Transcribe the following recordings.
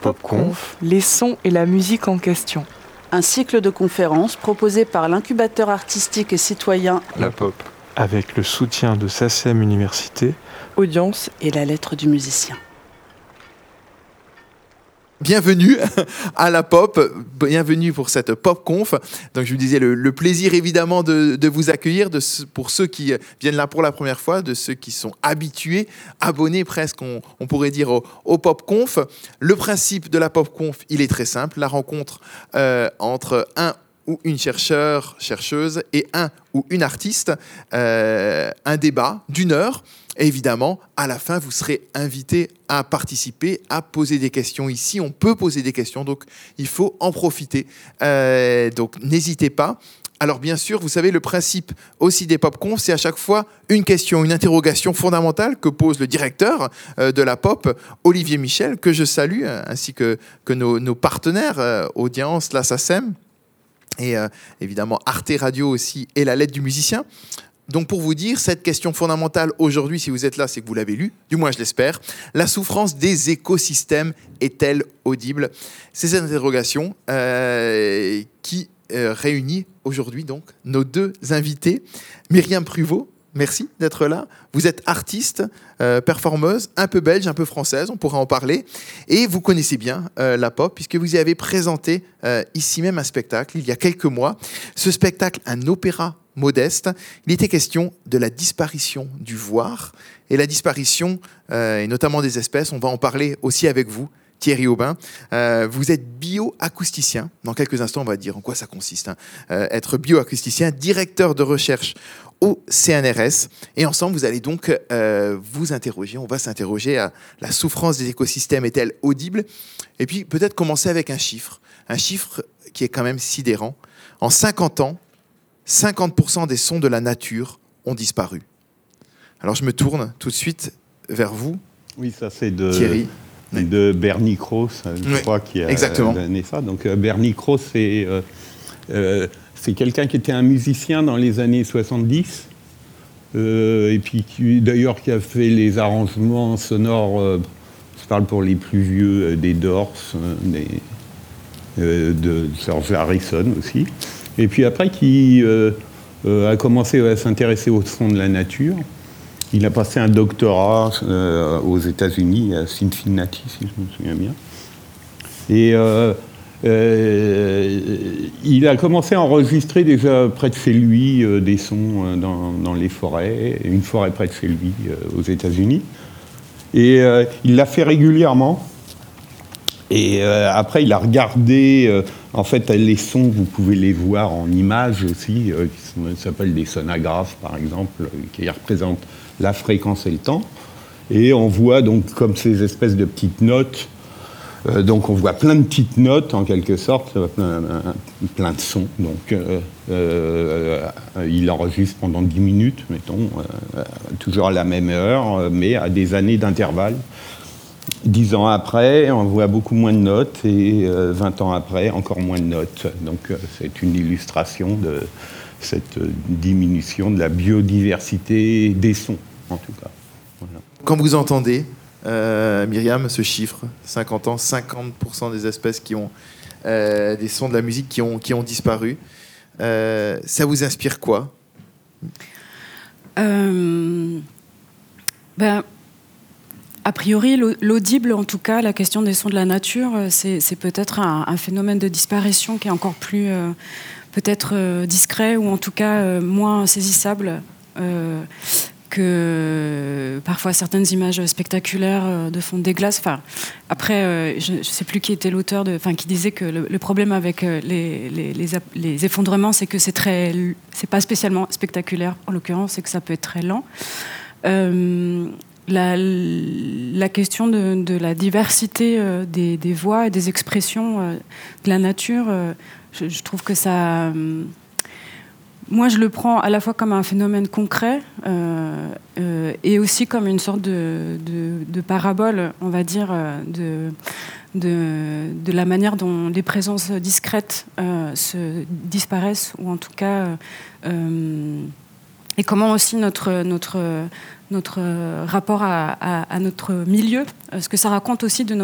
PopConf, les sons et la musique en question. Un cycle de conférences proposé par l'incubateur artistique et citoyen La Pop. avec le soutien de SACEM Université. Audience et la lettre du musicien. Bienvenue à la pop, bienvenue pour cette pop conf. Donc je vous disais le, plaisir évidemment de, vous accueillir, de, pour ceux qui viennent là pour la première fois, de ceux qui sont habitués, abonnés presque, on, pourrait dire au, au pop conf. Le principe de la pop conf, il est très simple, la rencontre euh, entre un ou une chercheur, chercheuse et un ou une artiste, euh, un débat d'une heure. Évidemment, à la fin, vous serez invité à participer, à poser des questions. Ici, on peut poser des questions, donc il faut en profiter. Euh, donc n'hésitez pas. Alors bien sûr, vous savez, le principe aussi des PopConf, c'est à chaque fois une question, une interrogation fondamentale que pose le directeur euh, de la pop, Olivier Michel, que je salue, euh, ainsi que, que nos, partenaires, audience, la et évidemment Arte Radio aussi, et la lettre du musicien. Donc pour vous dire, cette question fondamentale aujourd'hui, si vous êtes là, c'est que vous l'avez lu, du moins je l'espère. La souffrance des écosystèmes est-elle audible? C'est cette interrogation euh, qui euh, réunit aujourd'hui donc nos deux invités. Myriam Pruvot, merci d'être là. Vous êtes artiste, euh, performeuse, un peu belge, un peu française, on pourra en parler. Et vous connaissez bien euh, la pop, puisque vous y avez présenté euh, ici même un spectacle il y a quelques mois. Ce spectacle, un opéra modeste, il était question de la disparition du voir et la disparition, et notamment des espèces. On va en parler aussi avec vous. Thierry Aubin, vous êtes bioacousticien. Dans quelques instants, on va dire en quoi ça consiste. hein. Euh, être bioacousticien, directeur de recherche au CNRS. Et ensemble, vous allez donc euh, vous interroger. On va s'interroger à la souffrance des écosystèmes est-elle audible? Et puis peut-être commencer avec un chiffre. Un chiffre qui est quand même sidérant. En 50 ans, 50% des sons de la nature ont disparu. Alors je me tourne tout de suite vers vous, Oui, ça c'est de, Thierry. de Bernie Krauss, je Oui, crois, qui a exactement. donné ça. Donc euh, Bernie Krauss, c'est euh, euh, c'est quelqu'un qui était un musicien dans les années 70, euh, et puis d'ailleurs qui a fait les arrangements sonores, euh, je parle pour les plus vieux, euh, des euh, de George Harrison aussi. Et puis après, qui a commencé à s'intéresser au son de la nature. Il a passé un doctorat aux États-Unis, à Cincinnati, si je me souviens bien. Et euh, il a commencé à enregistrer déjà près de chez lui euh, des sons euh, dans, les forêts, une forêt près de chez lui aux États-Unis. Et il l'a fait régulièrement. Et après, il a regardé, en fait, les sons, vous pouvez les voir en images aussi, qui s'appellent des sonographes, par exemple, qui représentent la fréquence et le temps. Et on voit donc comme ces espèces de petites notes. Euh, donc on voit plein de petites notes en quelque sorte, euh, plein, plein de sons. Donc euh, euh, il enregistre pendant 10 minutes, mettons, euh, toujours à la même heure, euh, mais à des années d'intervalle. Dix ans après, on voit beaucoup moins de notes et euh, 20 ans après, encore moins de notes. Donc euh, c'est une illustration de cette euh, diminution de la biodiversité des sons, en tout cas. Quand vous entendez, euh, Myriam, ce chiffre, 50 ans, 50% des espèces qui ont euh, des sons de la musique qui ont, qui ont disparu, euh, ça vous inspire quoi? Euh, ben, a priori, l'au- l'audible, en tout cas, la question des sons de la nature, c'est peut-être un, un phénomène de disparition qui est encore plus peut-être discret ou en tout cas moins saisissable que parfois certaines images spectaculaires euh, de fond des glaces. Enfin, après, euh, je ne sais plus qui était l'auteur, enfin, qui disait que le, problème avec euh, les, effondrements, c'est que c'est très, c'est pas spécialement spectaculaire en l'occurrence, c'est que ça peut être très lent. Euh, la, question de, la diversité euh, des, voix et des expressions euh, de la nature, euh, je, je trouve que ça. Moi, je le prends à la fois comme un phénomène concret euh, euh, et aussi comme une sorte de, parabole, on va dire, euh, de, la manière dont les présences discrètes se disparaissent ou en tout cas et comment aussi notre, notre, notre rapport à, notre milieu, ce que ça raconte aussi de,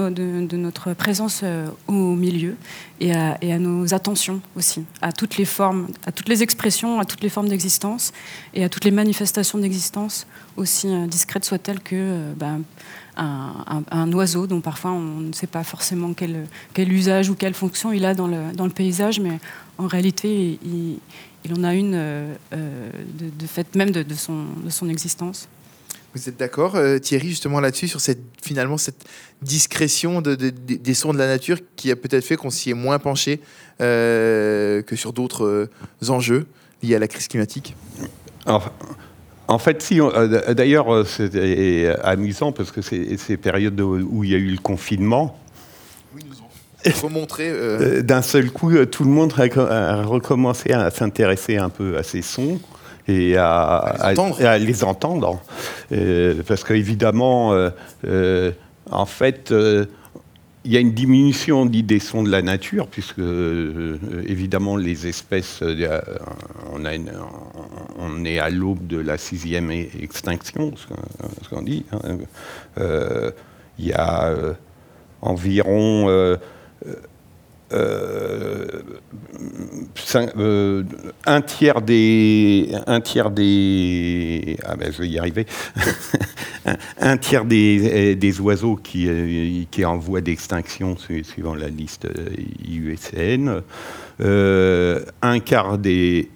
notre présence euh, au milieu et à, nos attentions aussi, à toutes les formes, à toutes les expressions, à toutes les formes d'existence et à toutes les manifestations d'existence, aussi euh, discrètes soient-elles que euh, ben, un, oiseau dont parfois on ne sait pas forcément quel, usage ou quelle fonction il a dans le, paysage, mais en réalité, il, en a une de, fait même de son existence. Vous êtes d'accord, euh, Thierry, justement là-dessus, sur cette, finalement cette discrétion de, des sons de la nature qui a peut-être fait qu'on s'y est moins penché euh, que sur d'autres euh, enjeux liés à la crise climatique? En fait, si. D'ailleurs, c'est amusant parce que c'est ces périodes où il y a eu le confinement. Oui, nous faut montrer. D'un seul coup, tout le monde a recommencé à s'intéresser un peu à ces sons et à, les entendre. Euh, parce qu'évidemment, euh, euh, en fait, il y a une diminution des sons de la nature, puisque évidemment les espèces, on, a on, est à l'aube de la sixième extinction, ce qu'on dit. Hein. Il y a environ euh, euh, un tiers des, un tiers des, ah ben je vais y arriver, un, tiers des, des, oiseaux qui, qui est en voie d'extinction suivant la liste IUCN, euh, un quart des,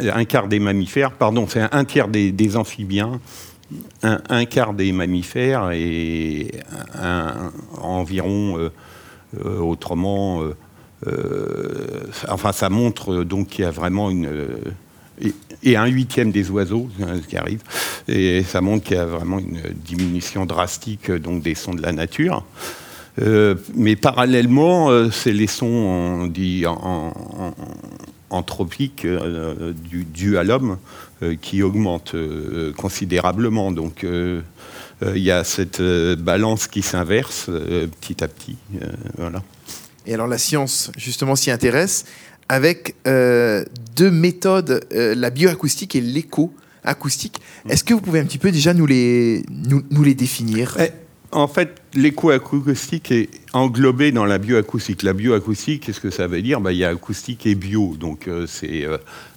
un quart des mammifères, pardon, c'est un tiers des, des amphibiens, un, quart des mammifères et environ euh, autrement, euh, euh, enfin, ça montre donc qu'il y a vraiment une et, un huitième des oiseaux qui arrive. Et ça montre qu'il y a vraiment une diminution drastique donc, des sons de la nature. mais parallèlement, c'est les sons on dit, en, anthropiques dus à l'homme qui augmentent considérablement. Donc euh, il y a cette euh, balance qui s'inverse euh, petit à petit. voilà. Et alors la science, justement, s'y intéresse avec deux méthodes, la bioacoustique et l'éco-acoustique. Est-ce que vous pouvez un petit peu déjà nous les, nous, les définir? Eh, En fait, l'éco-acoustique est englobé dans la bioacoustique. La bioacoustique, qu'est-ce que ça veut dire? Bah, Il y a acoustique et bio, donc c'est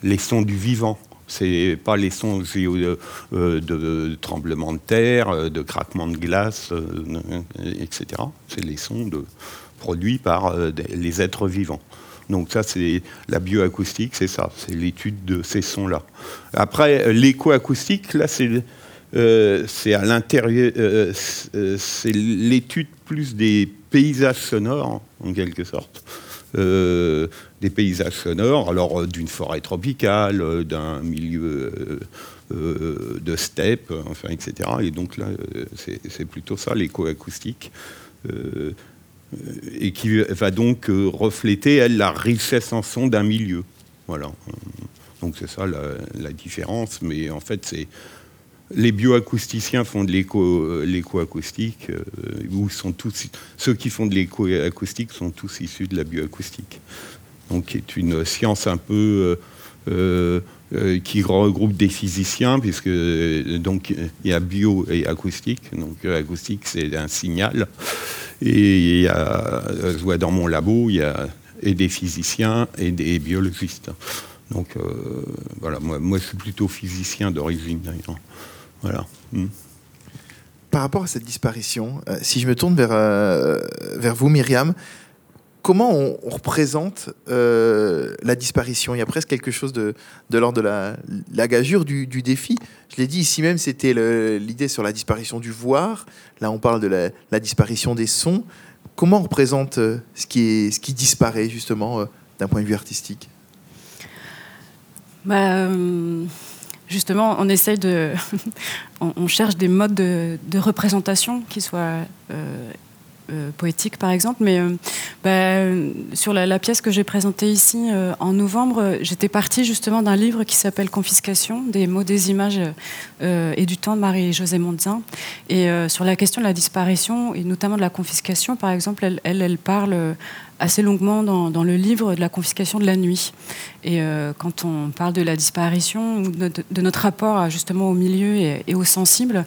les sons du vivant. C'est pas les sons euh, de, tremblements de terre, euh, de craquements de glace, euh, etc. C'est les sons produits par les êtres vivants. Donc ça, c'est la bioacoustique, c'est ça, c'est l'étude de ces sons-là. Après, l'écoacoustique, là, c'est à l'intérieur, c'est l'étude plus des paysages sonores, en quelque sorte. Euh, des paysages sonores, alors euh, d'une forêt tropicale, euh, d'un milieu de steppe, enfin, etc. Et donc là, c'est plutôt ça, l'éco-acoustique. et qui va donc refléter, elle, la richesse en son d'un milieu. Voilà. Donc c'est ça la, différence, mais en fait, c'est les bioacousticiens font de l'éco-acoustique, euh, ou sont tous, ceux qui font de l'éco-acoustique sont tous issus de la bioacoustique. Donc, qui est une science un peu euh, euh, qui regroupe des physiciens, puisque donc il y a bio et acoustique. Donc, acoustique, c'est un signal. Et je vois dans mon labo, il y a des physiciens et des biologistes. Donc voilà, moi, je suis plutôt physicien d'origine. Voilà. Hmm. Par rapport à cette disparition, euh, si je me tourne vers, euh, vers vous, Myriam, comment on, représente euh, la disparition? Il y a presque quelque chose de, de l'ordre de la, gageure du, défi. Je l'ai dit ici même, c'était l'idée sur la disparition du voir. Là, on parle de la, disparition des sons. Comment on représente ce qui, est, ce qui disparaît, justement, d'un point de vue artistique? Bah, justement, on essaye de. on, cherche des modes de, représentation qui soient euh, poétique, par exemple. Mais ben, sur la, pièce que j'ai présentée ici en novembre, j'étais partie justement d'un livre qui s'appelle Confiscation, des mots, des images et du temps de Marie-Josée Mondzin. Et sur la question de la disparition, et notamment de la confiscation, par exemple, elle, elle parle assez longuement dans, le livre de la confiscation de la nuit. Et euh, quand on parle de la disparition de, notre rapport justement au milieu et, au sensible,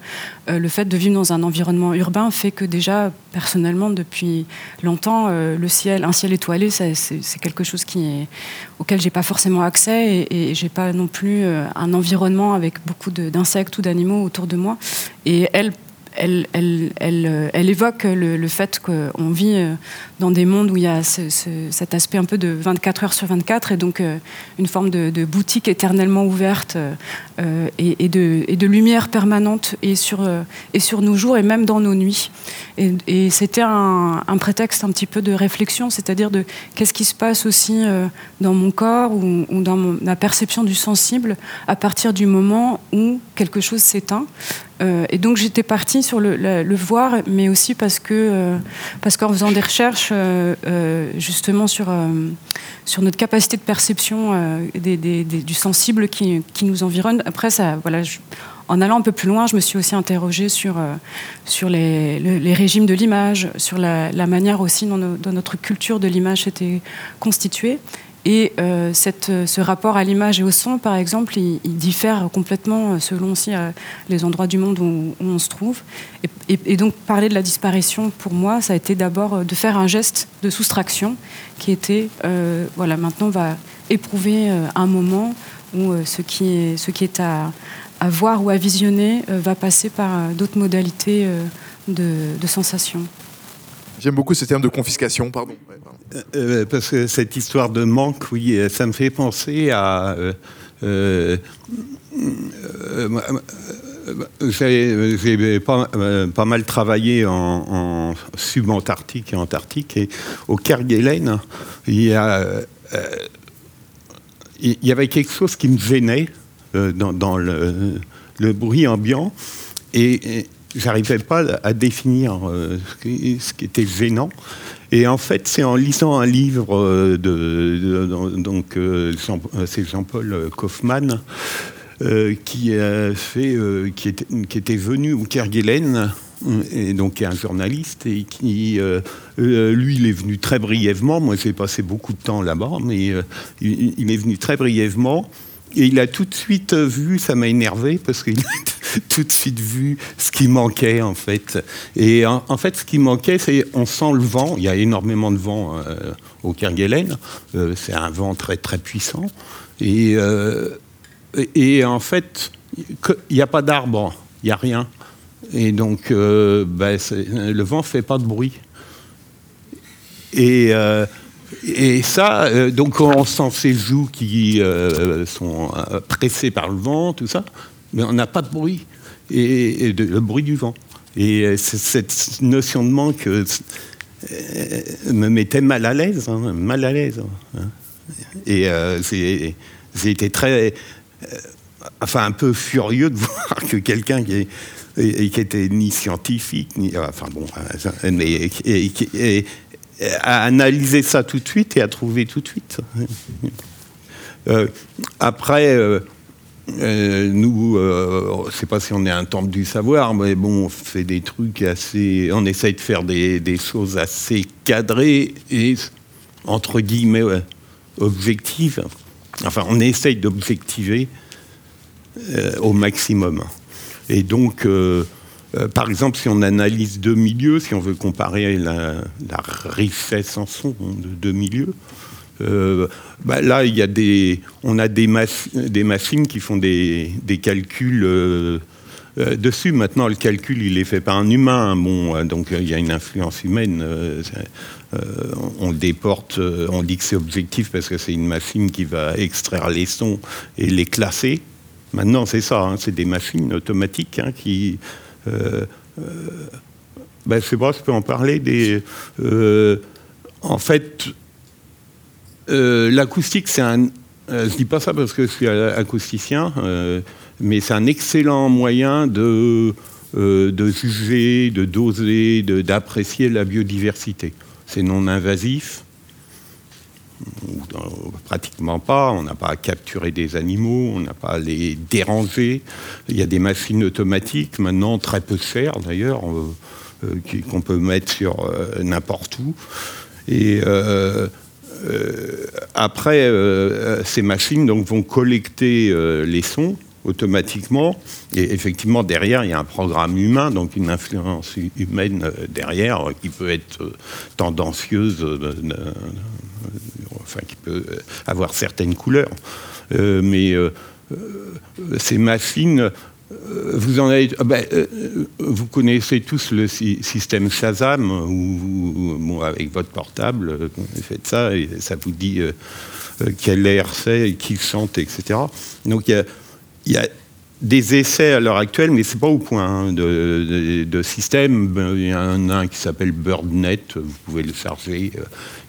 euh, le fait de vivre dans un environnement urbain fait que déjà, personnellement, depuis longtemps, euh, le ciel, un ciel étoilé, c'est quelque chose qui est, auquel j'ai pas forcément accès et, et j'ai pas non plus un environnement avec beaucoup d'insectes ou d'animaux autour de moi. Et elle, elle, elle, évoque le, fait qu'on vit euh, dans des mondes où il y a cet aspect un peu de 24 heures sur 24 et donc euh, une forme de, boutique éternellement ouverte euh, et, de, et, de, lumière permanente et sur nos jours et même dans nos nuits. Et, c'était un, prétexte un petit peu de réflexion, c'est-à-dire de qu'est-ce qui se passe aussi dans mon corps ou, dans ma perception du sensible à partir du moment où quelque chose s'éteint. Euh, et donc j'étais partie sur le, voir, mais aussi parce que euh, parce qu'en faisant des recherches euh, justement sur sur notre capacité de perception du sensible qui, qui, nous environne. Après ça, voilà. en allant un peu plus loin, je me suis aussi interrogée sur, sur les, les, régimes de l'image, sur la, manière aussi dont, dont notre culture de l'image était constituée. Et euh, cette, ce rapport à l'image et au son, par exemple, il, diffère complètement selon aussi euh, les endroits du monde où, on se trouve. Et, donc, parler de la disparition, pour moi, ça a été d'abord euh, de faire un geste de soustraction qui était, voilà, maintenant on va éprouver un moment où ce, qui est, à, voir ou à visionner va passer par d'autres modalités de, de sensation. J'aime beaucoup ce terme de confiscation, pardon. Euh, euh, parce que cette histoire de manque, oui, euh, ça me fait penser à. j'ai pas, mal travaillé en, subantarctique et antarctique. Et au Kerguelen, il y, a, il y avait quelque chose qui me gênait dans, le, le, bruit ambiant. Et, j'arrivais pas à définir ce qui était gênant. Et en fait, c'est en lisant un livre euh, de, donc euh, euh, c'est Jean-Paul Kaufmann qui a fait, qui, était, qui était venu au Kerguelen et donc qui est un journaliste et qui, lui, il est venu très brièvement. Moi, j'ai passé beaucoup de temps là-bas, mais il, est venu très brièvement. Et il a tout de suite vu, ça m'a énervé parce qu'il a tout de suite vu ce qui manquait en fait. Et en, fait, ce qui manquait, c'est on sent le vent. Il y a énormément de vent euh, au Kerguelen. Euh, c'est un vent très très puissant. Et, euh, et en fait, il n'y a pas d'arbre, il n'y a rien. Et donc, ben, le vent ne fait pas de bruit. Et et ça, euh, donc on sent ces joues qui euh, sont euh, pressées par le vent, tout ça, mais on n'a pas de bruit, et, le bruit du vent. Et cette notion de manque me mettait mal à l'aise, hein, mal à l'aise. Hein. Et j'ai été très, enfin un peu furieux de voir que quelqu'un qui qui était ni scientifique, ni. Enfin bon, mais. À analyser ça tout de suite et à trouver tout de suite. Euh, après, euh, euh, nous, je ne sais pas si on est un temple du savoir, mais bon, on fait des trucs assez. On essaye de faire des, des choses assez cadrées et, entre guillemets, objectives. Enfin, on essaye d'objectiver au maximum. Et donc, euh, par exemple, si on analyse deux milieux, si on veut comparer la, richesse en son de deux milieux, euh, bah là, il y a des, on a des, machines qui font des, calculs euh, dessus. Maintenant, le calcul, il est fait par un humain. Bon, donc il y a une influence humaine. on déporte, on dit que c'est objectif parce que c'est une machine qui va extraire les sons et les classer. Maintenant, c'est ça, hein, c'est des machines automatiques hein, qui ben, je sais pas, je peux en parler. Euh, en fait, l'acoustique, c'est un. je dis pas ça parce que je suis acousticien, mais c'est un excellent moyen de euh, de juger, de doser, d'apprécier la biodiversité. C'est non invasif, pratiquement pas, on n'a pas à capturer des animaux, on n'a pas à les déranger. Il y a des machines automatiques, maintenant très peu chères d'ailleurs, euh, euh, qu'on peut mettre sur n'importe où. Et après, ces machines donc, vont collecter les sons automatiquement. Et effectivement, derrière, il y a un programme humain, donc une influence humaine euh, derrière qui peut être euh, tendancieuse, euh, enfin qui peut avoir certaines couleurs. mais ces machines, vous en avez, ben, vous connaissez tous le système Shazam où, avec votre portable, vous faites ça et ça vous dit quel air c'est, qui chante, etc. Donc il y a des essais à l'heure actuelle, mais c'est pas au point hein, de, système. Il y en a un qui s'appelle BirdNet, vous pouvez le charger, euh,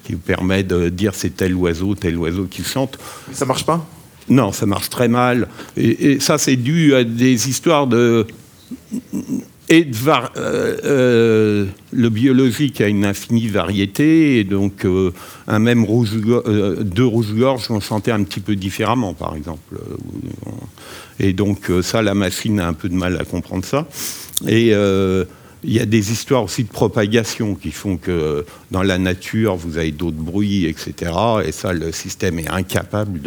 qui vous permet de dire c'est tel oiseau, tel oiseau qui chante. Ça marche pas? Non, ça marche très mal. Et, ça, c'est dû à des histoires de et euh, euh, le biologique a une infinie variété, et donc un même rouge, deux rouges-gorges vont chanter un petit peu différemment, par exemple. Et donc euh, ça, la machine a un peu de mal à comprendre ça. Et euh, il y a des histoires aussi de propagation qui font que dans la nature, vous avez d'autres bruits, etc. Et ça, le système est incapable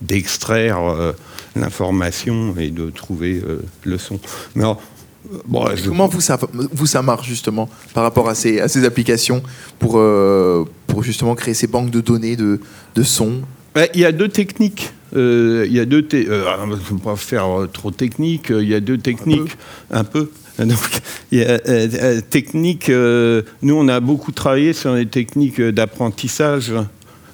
d'extraire euh, l'information et de trouver le son. Mais bon, Comment vous ça, vous, ça marche justement par rapport à ces, à ces applications pour, pour justement créer ces banques de données de, de sons? Il y a deux techniques. Euh, il y a deux. Euh, je ne vais pas faire euh, trop technique. Il y a deux techniques. Un peu. Donc, il y a, technique. nous, on a beaucoup travaillé sur les techniques d'apprentissage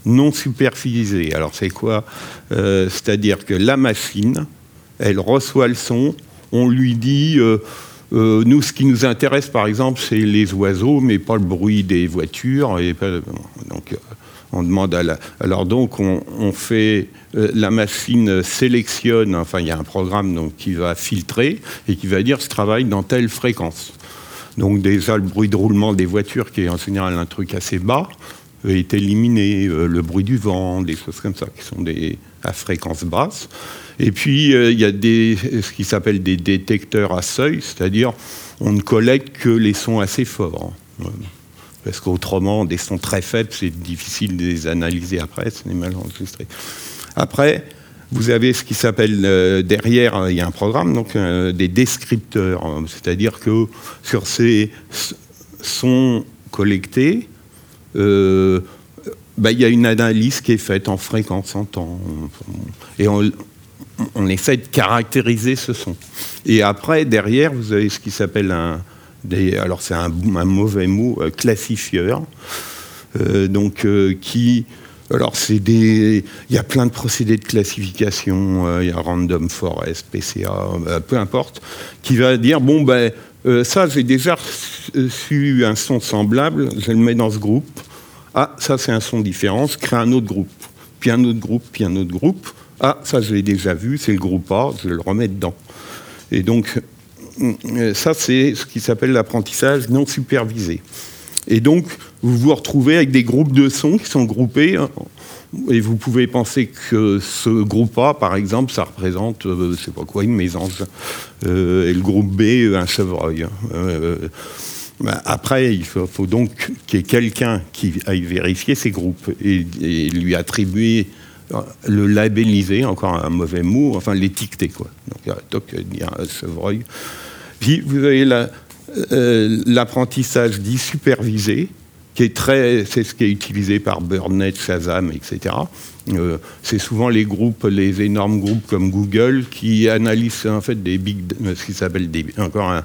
non supervisées. Alors, c'est quoi C'est-à-dire que la machine, elle reçoit le son. On lui dit. nous, ce qui nous intéresse, par exemple, c'est les oiseaux, mais pas le bruit des voitures. Donc, on demande. Alors donc, on, fait... Euh, la machine sélectionne, enfin, il y a un programme qui va filtrer et qui va dire je travaille dans telle fréquence. Donc déjà, le bruit de roulement des voitures, qui est en général un truc assez bas, est éliminé. Euh, le bruit du vent, des choses comme ça, qui sont des, à fréquence basse. Et puis, euh, il y a des, ce qui s'appelle des détecteurs à seuil, c'est-à-dire on ne collecte que les sons assez forts parce qu'autrement, des sons très faibles, c'est difficile de les analyser après, c'est mal enregistré. Après, vous avez ce qui s'appelle euh, derrière, il y a un programme, donc euh, des descripteurs, c'est-à-dire que sur ces sons collectés, euh, bah, il y a une analyse qui est faite en fréquence, en temps, et on, on essaie de caractériser ce son. Et après, derrière, vous avez ce qui s'appelle un, alors c'est un, mauvais mot, euh, classifieur, euh, donc euh, qui alors, c'est des. Il y a plein de procédés de classification. il y a Random Forest, PCA, peu importe, qui va dire bon, ben, ça, j'ai déjà su un son semblable, je le mets dans ce groupe. Ah, ça, c'est un son différent, je crée un autre groupe. Puis un autre groupe, puis un autre groupe. Ah, ça, je l'ai déjà vu, c'est le groupe A, je le remets dedans. Et donc, ça, c'est ce qui s'appelle l'apprentissage non supervisé. Et donc, vous vous retrouvez avec des groupes de sons qui sont groupés. Hein, et vous pouvez penser que ce groupe A, par exemple, ça représente, euh, sais pas quoi, une mésange. Euh, et le groupe B, un chevreuil. Bah, après, il faut, donc qu'il y ait quelqu'un qui aille vérifier ces groupes et, et, lui attribuer, le labelliser, encore un mauvais mot, enfin l'étiqueter. Quoi. Donc, il y a un chevreuil. Puis vous avez euh, l'apprentissage dit supervisé, qui est très, c'est ce qui est utilisé par Burnet, Shazam, etc. Euh, c'est souvent les groupes, les énormes groupes comme Google qui analysent en fait des big, ce qui s'appelle encore un,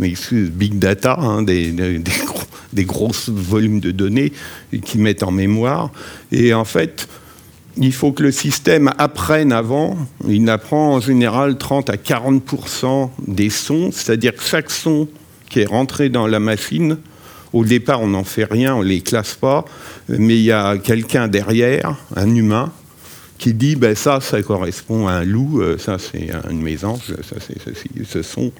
big data, hein, des, des, gros, grosses volumes de données qui mettent en mémoire. Et en fait, il faut que le système apprenne avant. Il apprend en général 30 à 40% des sons, c'est-à-dire que chaque son qui est rentré dans la machine, au départ, on n'en fait rien, on ne les classe pas, mais il y a quelqu'un derrière, un humain, qui dit ben ça, ça correspond à un loup, euh, ça c'est une mésange, ça c'est ce son.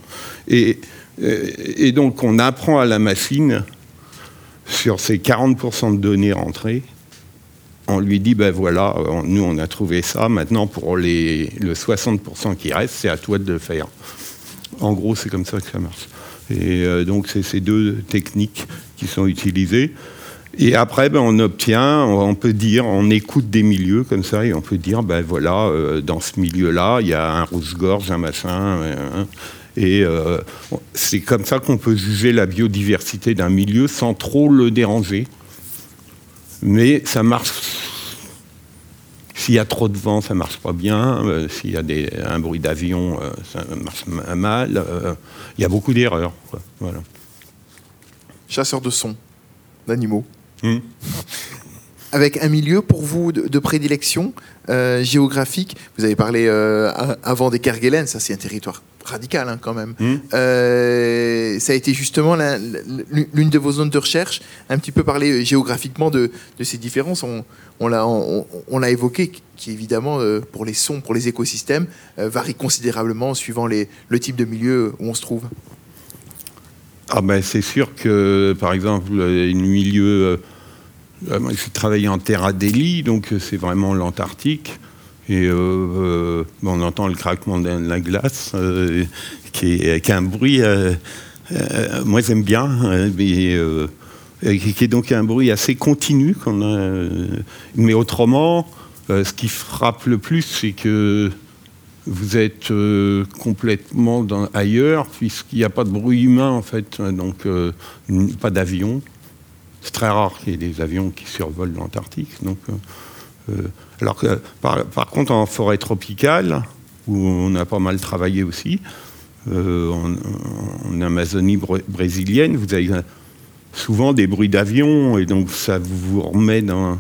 Et et donc on apprend à la machine sur ces 40% de données rentrées. On lui dit, ben voilà, nous on a trouvé ça, maintenant pour les, le 60% qui reste, c'est à toi de le faire. En gros, c'est comme ça que ça marche. Et donc c'est ces deux techniques qui sont utilisées. Et après, ben, on obtient, on peut dire, on écoute des milieux comme ça, et on peut dire, ben voilà, euh, dans ce milieu-là, il y a un rouge-gorge, un machin. et euh, c'est comme ça qu'on peut juger la biodiversité d'un milieu sans trop le déranger. Mais ça marche. S'il y a trop de vent, ça marche pas bien. Euh, s'il y a des, un bruit d'avion, ça marche mal. Il y a beaucoup d'erreurs. Voilà. Chasseur de sons, d'animaux. Hmm. Avec un milieu pour vous de, prédilection euh, géographique, vous avez parlé euh, avant des Kerguelen, ça c'est un territoire radical hein, quand même. Hmm. Euh, ça a été justement l'une de vos zones de recherche, un petit peu parler géographiquement de, ces différences. On, on l'a on, évoqué, qui évidemment pour les sons, pour les écosystèmes, varie considérablement suivant les, le type de milieu où on se trouve. Ah ben c'est sûr que par exemple, une milieu euh, j'ai travaillé en terre Adélie, donc euh, c'est vraiment l'Antarctique. Et euh, on entend le craquement de la glace, qui, est, un bruit, moi j'aime bien, mais, qui est donc un bruit assez continu. mais autrement, ce qui frappe le plus, c'est que vous êtes complètement ailleurs, puisqu'il n'y a pas de bruit humain en fait, donc pas d'avion. C'est très rare qu'il y ait des avions qui survolent l'Antarctique. Donc, euh, euh, alors que, par, contre, en forêt tropicale, où on a pas mal travaillé aussi, euh, en, Amazonie brésilienne, vous avez souvent des bruits d'avions, et donc ça vous remet dans.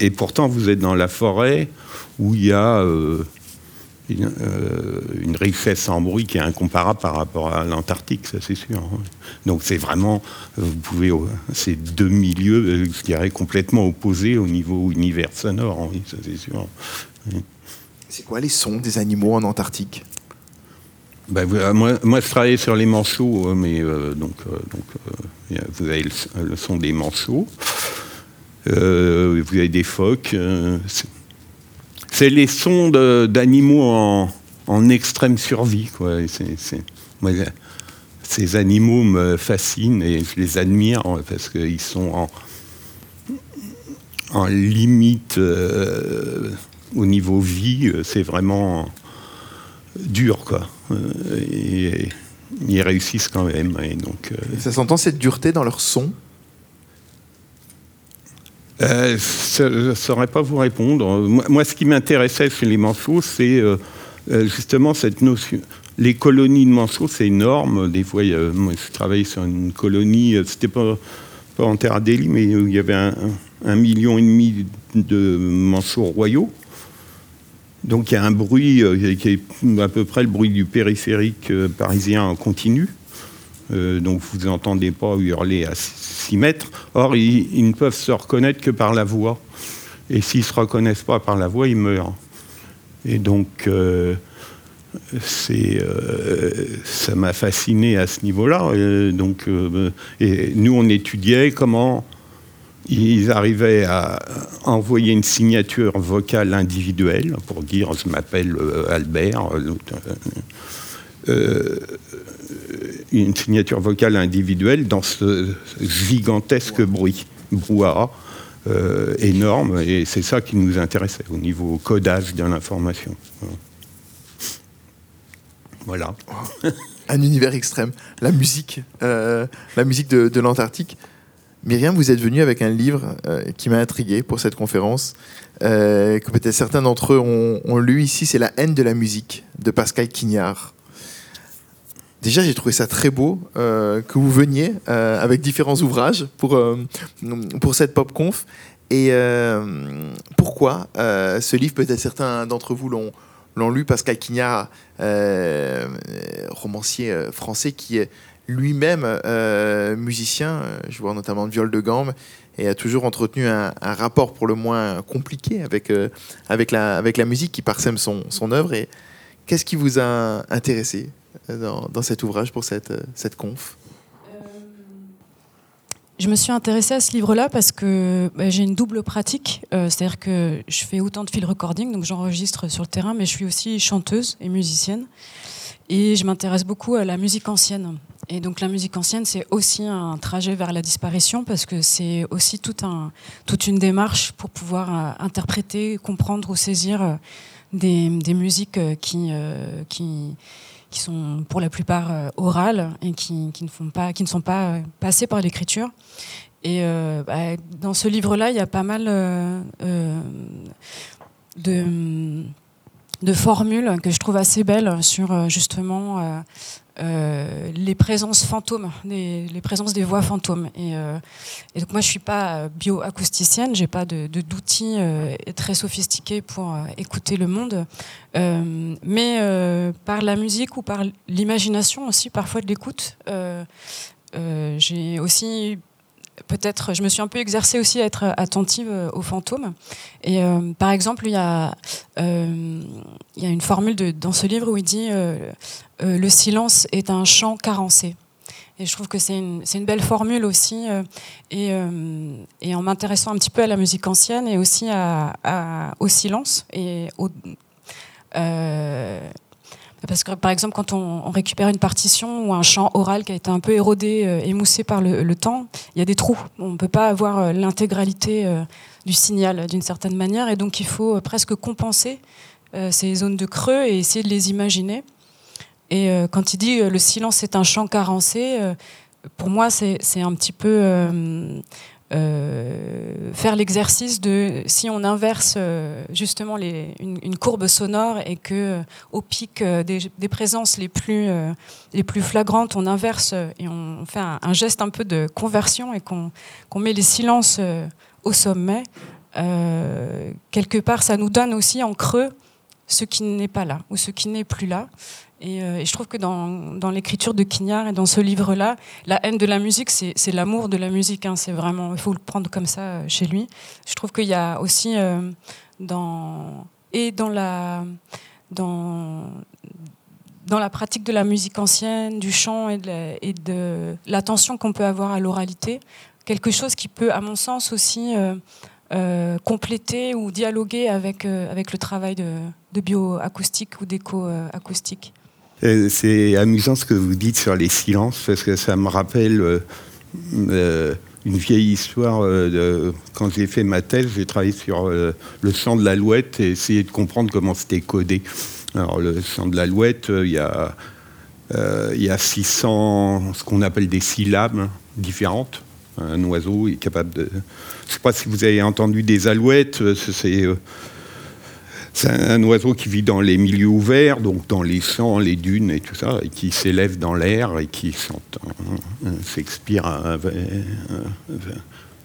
Et pourtant, vous êtes dans la forêt où il y a euh, une, richesse en bruit qui est incomparable par rapport à l'Antarctique, ça c'est sûr. Hein. Donc c'est vraiment, euh, vous pouvez, euh, ces deux milieux, je dirais, complètement opposés au niveau univers sonore, hein, oui, ça c'est sûr. C'est quoi les sons des animaux en Antarctique? Ben, moi, moi, je travaillais sur les manchots, mais donc, donc vous avez le, son des manchots, vous avez des phoques, c'est les sons d'animaux en, extrême survie. Quoi. ces animaux me fascinent et je les admire parce qu'ils sont en, limite euh, au niveau vie. C'est vraiment dur. Quoi. Et, ils réussissent quand même. Euh, ça s'entend cette dureté dans leur son euh, je ne saurais pas vous répondre. Moi, ce qui m'intéressait chez les manchots, c'est euh, euh, justement cette notion. Les colonies de manchots, c'est énorme. Des fois, moi, je travaillais sur une colonie, c'était pas, pas en terre d'Élie, mais où il y avait un, million et demi de manchots royaux. Donc il y a un bruit qui est à peu près le bruit du périphérique parisien en continu. Donc vous n'entendez pas hurler à 6 mètres. Or, ils, ne peuvent se reconnaître que par la voix. Et s'ils ne se reconnaissent pas par la voix, ils meurent. Et donc, euh, euh, ça m'a fasciné à ce niveau-là. Euh, et nous, on étudiait comment ils arrivaient à envoyer une signature vocale individuelle pour dire je m'appelle Albert. Une signature vocale individuelle dans ce gigantesque bruit brouhaha euh, énorme, et c'est ça qui nous intéressait au niveau codage de l'information. Voilà. Un univers extrême. La musique, euh, la musique de, l'Antarctique. Myriam, vous êtes venue avec un livre euh, qui m'a intrigué pour cette conférence, que peut-être certains d'entre eux ont, ont lu ici, c'est La haine de la musique de Pascal Quignard. Déjà, j'ai trouvé ça très beau euh, que vous veniez euh, avec différents ouvrages pour, euh, pour cette pop conf. Et pourquoi ce livre Peut-être certains d'entre vous l'ont, l'ont lu. Pascal Quignard, romancier français qui est lui-même musicien, joueur notamment de viol de gamme, et a toujours entretenu un, rapport pour le moins compliqué avec, avec, la, avec la musique qui parsème son, son œuvre. Et qu'est-ce qui vous a intéressé? Dans, cet ouvrage pour cette, cette conf je me suis intéressée à ce livre-là parce que bah, j'ai une double pratique. Euh, c'est-à-dire que je fais autant de field recording, donc j'enregistre sur le terrain, mais je suis aussi chanteuse et musicienne. Et je m'intéresse beaucoup à la musique ancienne. Et donc la musique ancienne, c'est aussi un trajet vers la disparition parce que c'est aussi toute une démarche pour pouvoir euh, interpréter, comprendre ou saisir euh, des, des musiques qui, qui, qui sont pour la plupart euh, orales et qui, qui, ne, font pas, qui ne sont pas euh, passées par l'écriture. Et euh, bah, dans ce livre-là, il y a pas mal de, de, formules que je trouve assez belles sur justement euh, les présences fantômes, les, présences des voix fantômes. Et, euh, donc moi, je suis pas bioacousticienne, j'ai pas de, d'outils euh, très sophistiqués pour écouter le monde, mais par la musique ou par l'imagination aussi, parfois de l'écoute, j'ai aussi peut-être, je me suis un peu exercée aussi à être attentive euh, aux fantômes. Et euh, par exemple, il y, a, euh, une formule dans ce livre où il dit Le silence est un chant carencé. Et je trouve que c'est une, belle formule aussi. et, en m'intéressant un petit peu à la musique ancienne et aussi au silence et au, parce que par exemple, quand on, récupère une partition ou un chant oral qui a été un peu érodé, euh, émoussé par le, temps, il y a des trous. On ne peut pas avoir euh, l'intégralité euh, du signal d'une certaine manière, et donc il faut presque compenser ces zones de creux et essayer de les imaginer. Et quand il dit le silence est un chant carencé, pour moi c'est un petit peu euh, faire l'exercice de si on inverse euh, justement une, courbe sonore et que euh, au pic des, présences les plus les plus flagrantes on inverse et on fait un, geste un peu de conversion et qu'on met les silences au sommet quelque part ça nous donne aussi en creux ce qui n'est pas là ou ce qui n'est plus là euh, et, je trouve que dans, dans l'écriture de Quignard et dans ce livre-là, la haine de la musique, c'est l'amour de la musique. Hein, c'est vraiment, il faut le prendre comme ça euh, chez lui. Je trouve qu'il y a aussi euh, dans et dans la dans dans la pratique de la musique ancienne, du chant et de, l'attention qu'on peut avoir à l'oralité, quelque chose qui peut, à mon sens, aussi compléter ou dialoguer avec, avec le travail de, bioacoustique ou d'éco-acoustique. Euh, c'est amusant ce que vous dites sur les silences, parce que ça me rappelle euh, euh, une vieille histoire. Quand j'ai fait ma thèse, j'ai travaillé sur le chant de l'alouette et essayé de comprendre comment c'était codé. Alors, le chant de l'alouette, il y a, il y a 600, ce qu'on appelle des syllabes différentes. Un oiseau est capable de. Je ne sais pas si vous avez entendu des alouettes, c'est c'est un oiseau qui vit dans les milieux ouverts, donc dans les champs, les dunes et tout ça, et qui s'élève dans l'air et qui s'expire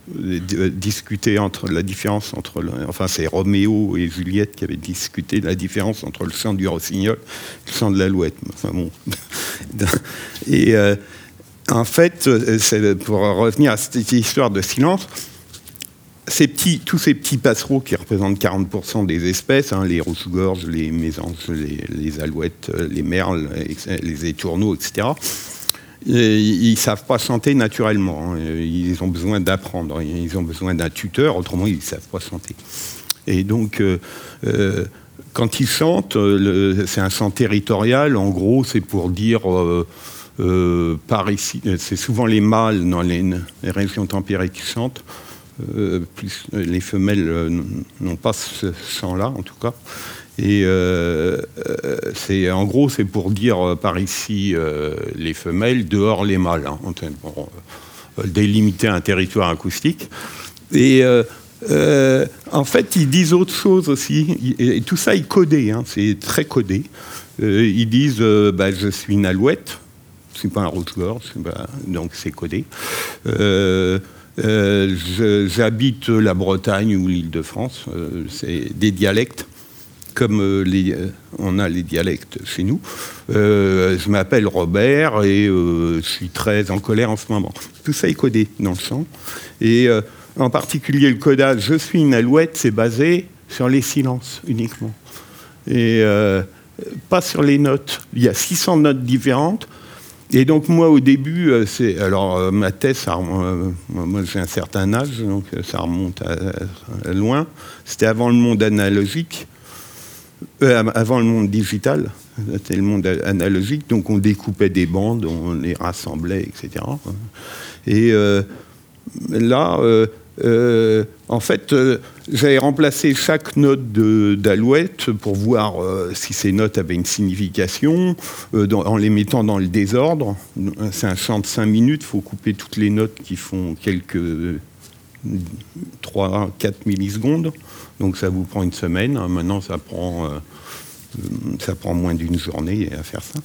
discuter entre la différence entre enfin c'est Roméo et Juliette qui avaient discuté la différence entre le chant du rossignol et le chant de l'alouette enfin bon et euh, en fait pour revenir à cette histoire de silence tous ces petits passereaux qui représentent 40% des espèces, hein, les rousses-gorges, les mésanges, les, alouettes, euh, les merles, les étourneaux, etc., ils ne savent pas chanter naturellement. Hein. Ils ont besoin d'apprendre. Ils ont besoin d'un tuteur, autrement ils ne savent pas chanter. Et donc, euh, euh, quand ils chantent, c'est un chant territorial. En gros, c'est pour dire par ici. C'est souvent les mâles dans les, les régions tempérées qui chantent. Euh, euh, les femelles euh, n'ont pas ce sang-là, en tout cas. Et en gros, c'est pour dire par ici les femelles, dehors les mâles, hein, pour délimiter un territoire acoustique. Et en fait, ils disent autre chose aussi. Et, tout ça est codé, hein, c'est très codé. ils disent bah, Je suis une alouette, je suis pas un rouge-gorge, donc c'est codé. Euh, j'habite la Bretagne ou l'île de France. Euh, c'est des dialectes, comme euh, on a les dialectes chez nous. je m'appelle Robert et je suis très en colère en ce moment. Tout ça est codé dans le champ. Et en particulier le codage Je suis une alouette, c'est basé sur les silences uniquement. Et pas sur les notes. Il y a 600 notes différentes. Et donc moi au début, c'est alors ma thèse, ça, moi j'ai un certain âge, donc ça remonte loin. C'était avant le monde analogique, avant le monde digital. C'était le monde analogique, donc on découpait des bandes, on les rassemblait, etc. Et là, euh, en fait, euh, j'avais remplacé chaque note d'alouette pour voir euh, si ces notes avaient une signification, en les mettant dans le désordre. C'est un chant de 5 minutes, il faut couper toutes les notes qui font quelques 3-4 millisecondes. Donc ça vous prend une semaine. Maintenant, ça prend, ça prend moins d'une journée à faire ça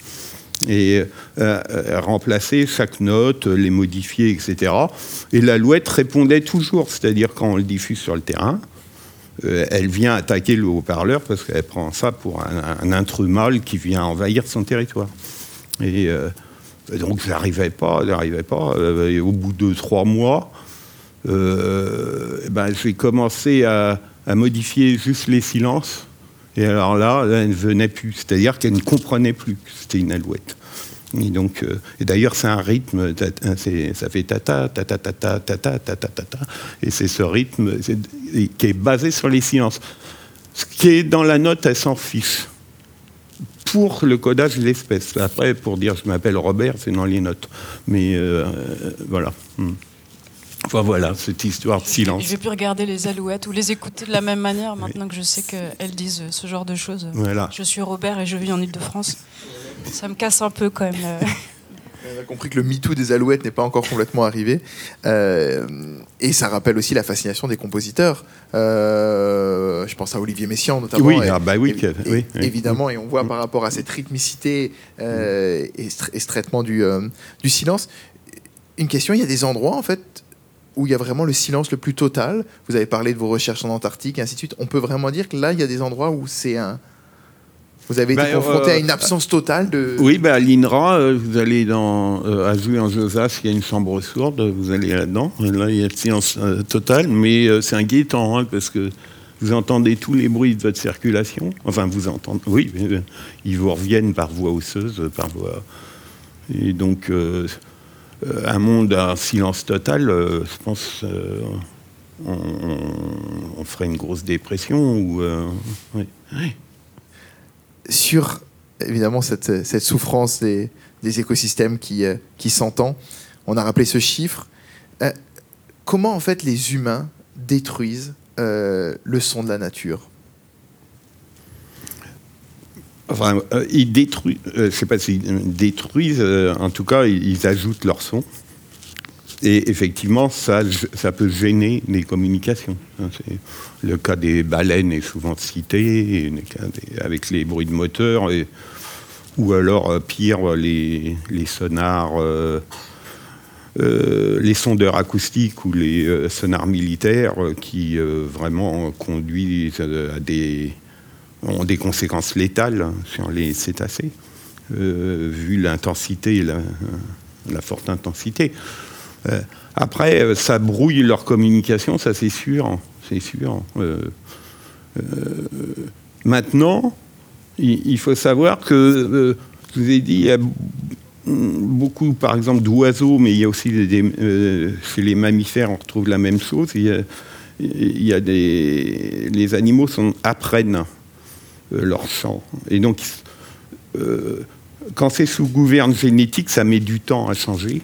et euh, euh, remplacer chaque note, les modifier, etc. Et l'alouette répondait toujours, c'est-à-dire quand on le diffuse sur le terrain, euh, elle vient attaquer le haut-parleur parce qu'elle prend ça pour un, intrus mâle qui vient envahir son territoire. Et donc j'arrivais pas, j'arrivais pas. au bout de trois mois, ben, j'ai commencé à modifier juste les silences et alors là, elle ne venait plus, c'est-à-dire qu'elle ne comprenait plus que c'était une alouette. Et donc, euh, et d'ailleurs, c'est un rythme, ça fait tata, tata, tata, tata, tata, tata, et c'est ce rythme qui est basé sur les silences. Ce qui est dans la note, elle s'en fiche. Pour le codage de l'espèce. Après, pour dire je m'appelle Robert, c'est dans les notes. Mais euh, voilà. Hmm. Enfin voilà, cette histoire de silence. Je vais plus regarder les alouettes ou les écouter de la même manière maintenant que je sais qu'elles disent ce genre de choses. Voilà. Je suis Robert et je vis en Ile-de-France. Ça me casse un peu quand même. Euh. On a compris que le MeToo des alouettes n'est pas encore complètement arrivé. Euh, et ça rappelle aussi la fascination des compositeurs. Euh, je pense à Olivier Messiaen notamment. Oui, ah bah oui, oui, évidemment. Et on voit par rapport à cette rythmicité et, ce traitement du, du silence. Une question, il y a des endroits en fait où il y a vraiment le silence le plus total. Vous avez parlé de vos recherches en Antarctique et ainsi de suite. On peut vraiment dire que là, il y a des endroits où c'est un. Vous avez été ben, confronté à une euh, absence totale de. Oui, ben à l'INRA, euh, vous allez dans euh, à Jouy en Josas, il y a une chambre sourde, vous allez là-dedans. Là, il y a le silence total, mais c'est un guettant hein, parce que vous entendez tous les bruits de votre circulation. Enfin, vous entendez. Oui, ils vous reviennent par voie osseuse, par voie. Et donc euh, un monde à silence total, euh, je pense euh, on, ferait une grosse dépression. Sur évidemment cette, souffrance des, écosystèmes qui, qui s'entend, on a rappelé ce chiffre. comment en fait les humains détruisent le son de la nature? Euh, ils détruisent, euh, sais pas s'ils détruisent, euh, en tout cas, ils, ajoutent leur son. Et effectivement, ça, peut gêner les communications. Hein, le cas des baleines est souvent cité, avec les bruits de moteur, ou alors, pire, les, les sonars, les sondeurs acoustiques ou les sonars militaires qui vraiment conduisent à des ont des conséquences létales sur les cétacés, euh, vu l'intensité, la, forte intensité. Euh, après, euh, ça brouille leur communication, ça c'est sûr, maintenant, il, faut savoir que, je vous ai dit, il y a beaucoup, par exemple, d'oiseaux, mais il y a aussi chez les mammifères, on retrouve la même chose. Il y a, des, les animaux sont, apprennent leur sang. Et donc, euh, quand c'est sous gouverne génétique, ça met du temps à changer.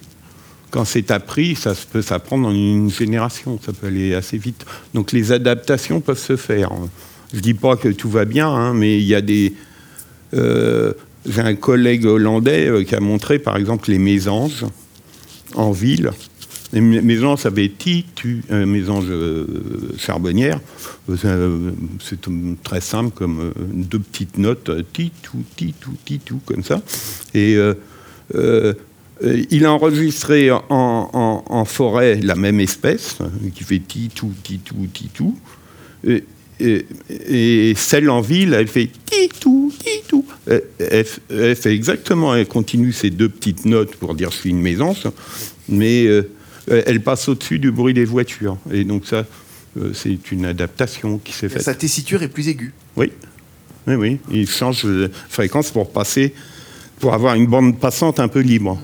Quand c'est appris, ça peut s'apprendre en une génération, ça peut aller assez vite. Donc les adaptations peuvent se faire. Je ne dis pas que tout va bien, hein, mais il y a des... Euh, j'ai un collègue hollandais qui a montré, par exemple, les mésanges en ville. Les mésanges avaient titu, euh, mésanges euh, charbonnières. Euh, c'est très simple, comme deux petites notes, titou, titou, titou, comme ça. Et il a enregistré en, forêt la même espèce, qui fait titou, titou, titou. Et, et, celle en ville, elle fait titou, titou. Elle, elle, fait exactement, elle continue ces deux petites notes pour dire je suis une mésange, mais euh, elle passe au-dessus du bruit des voitures. Et donc ça, euh, c'est une adaptation qui s'est faite. Sa tessiture est plus aiguë. Oui. Oui, oui, il change de fréquence pour passer, pour avoir une bande passante un peu libre.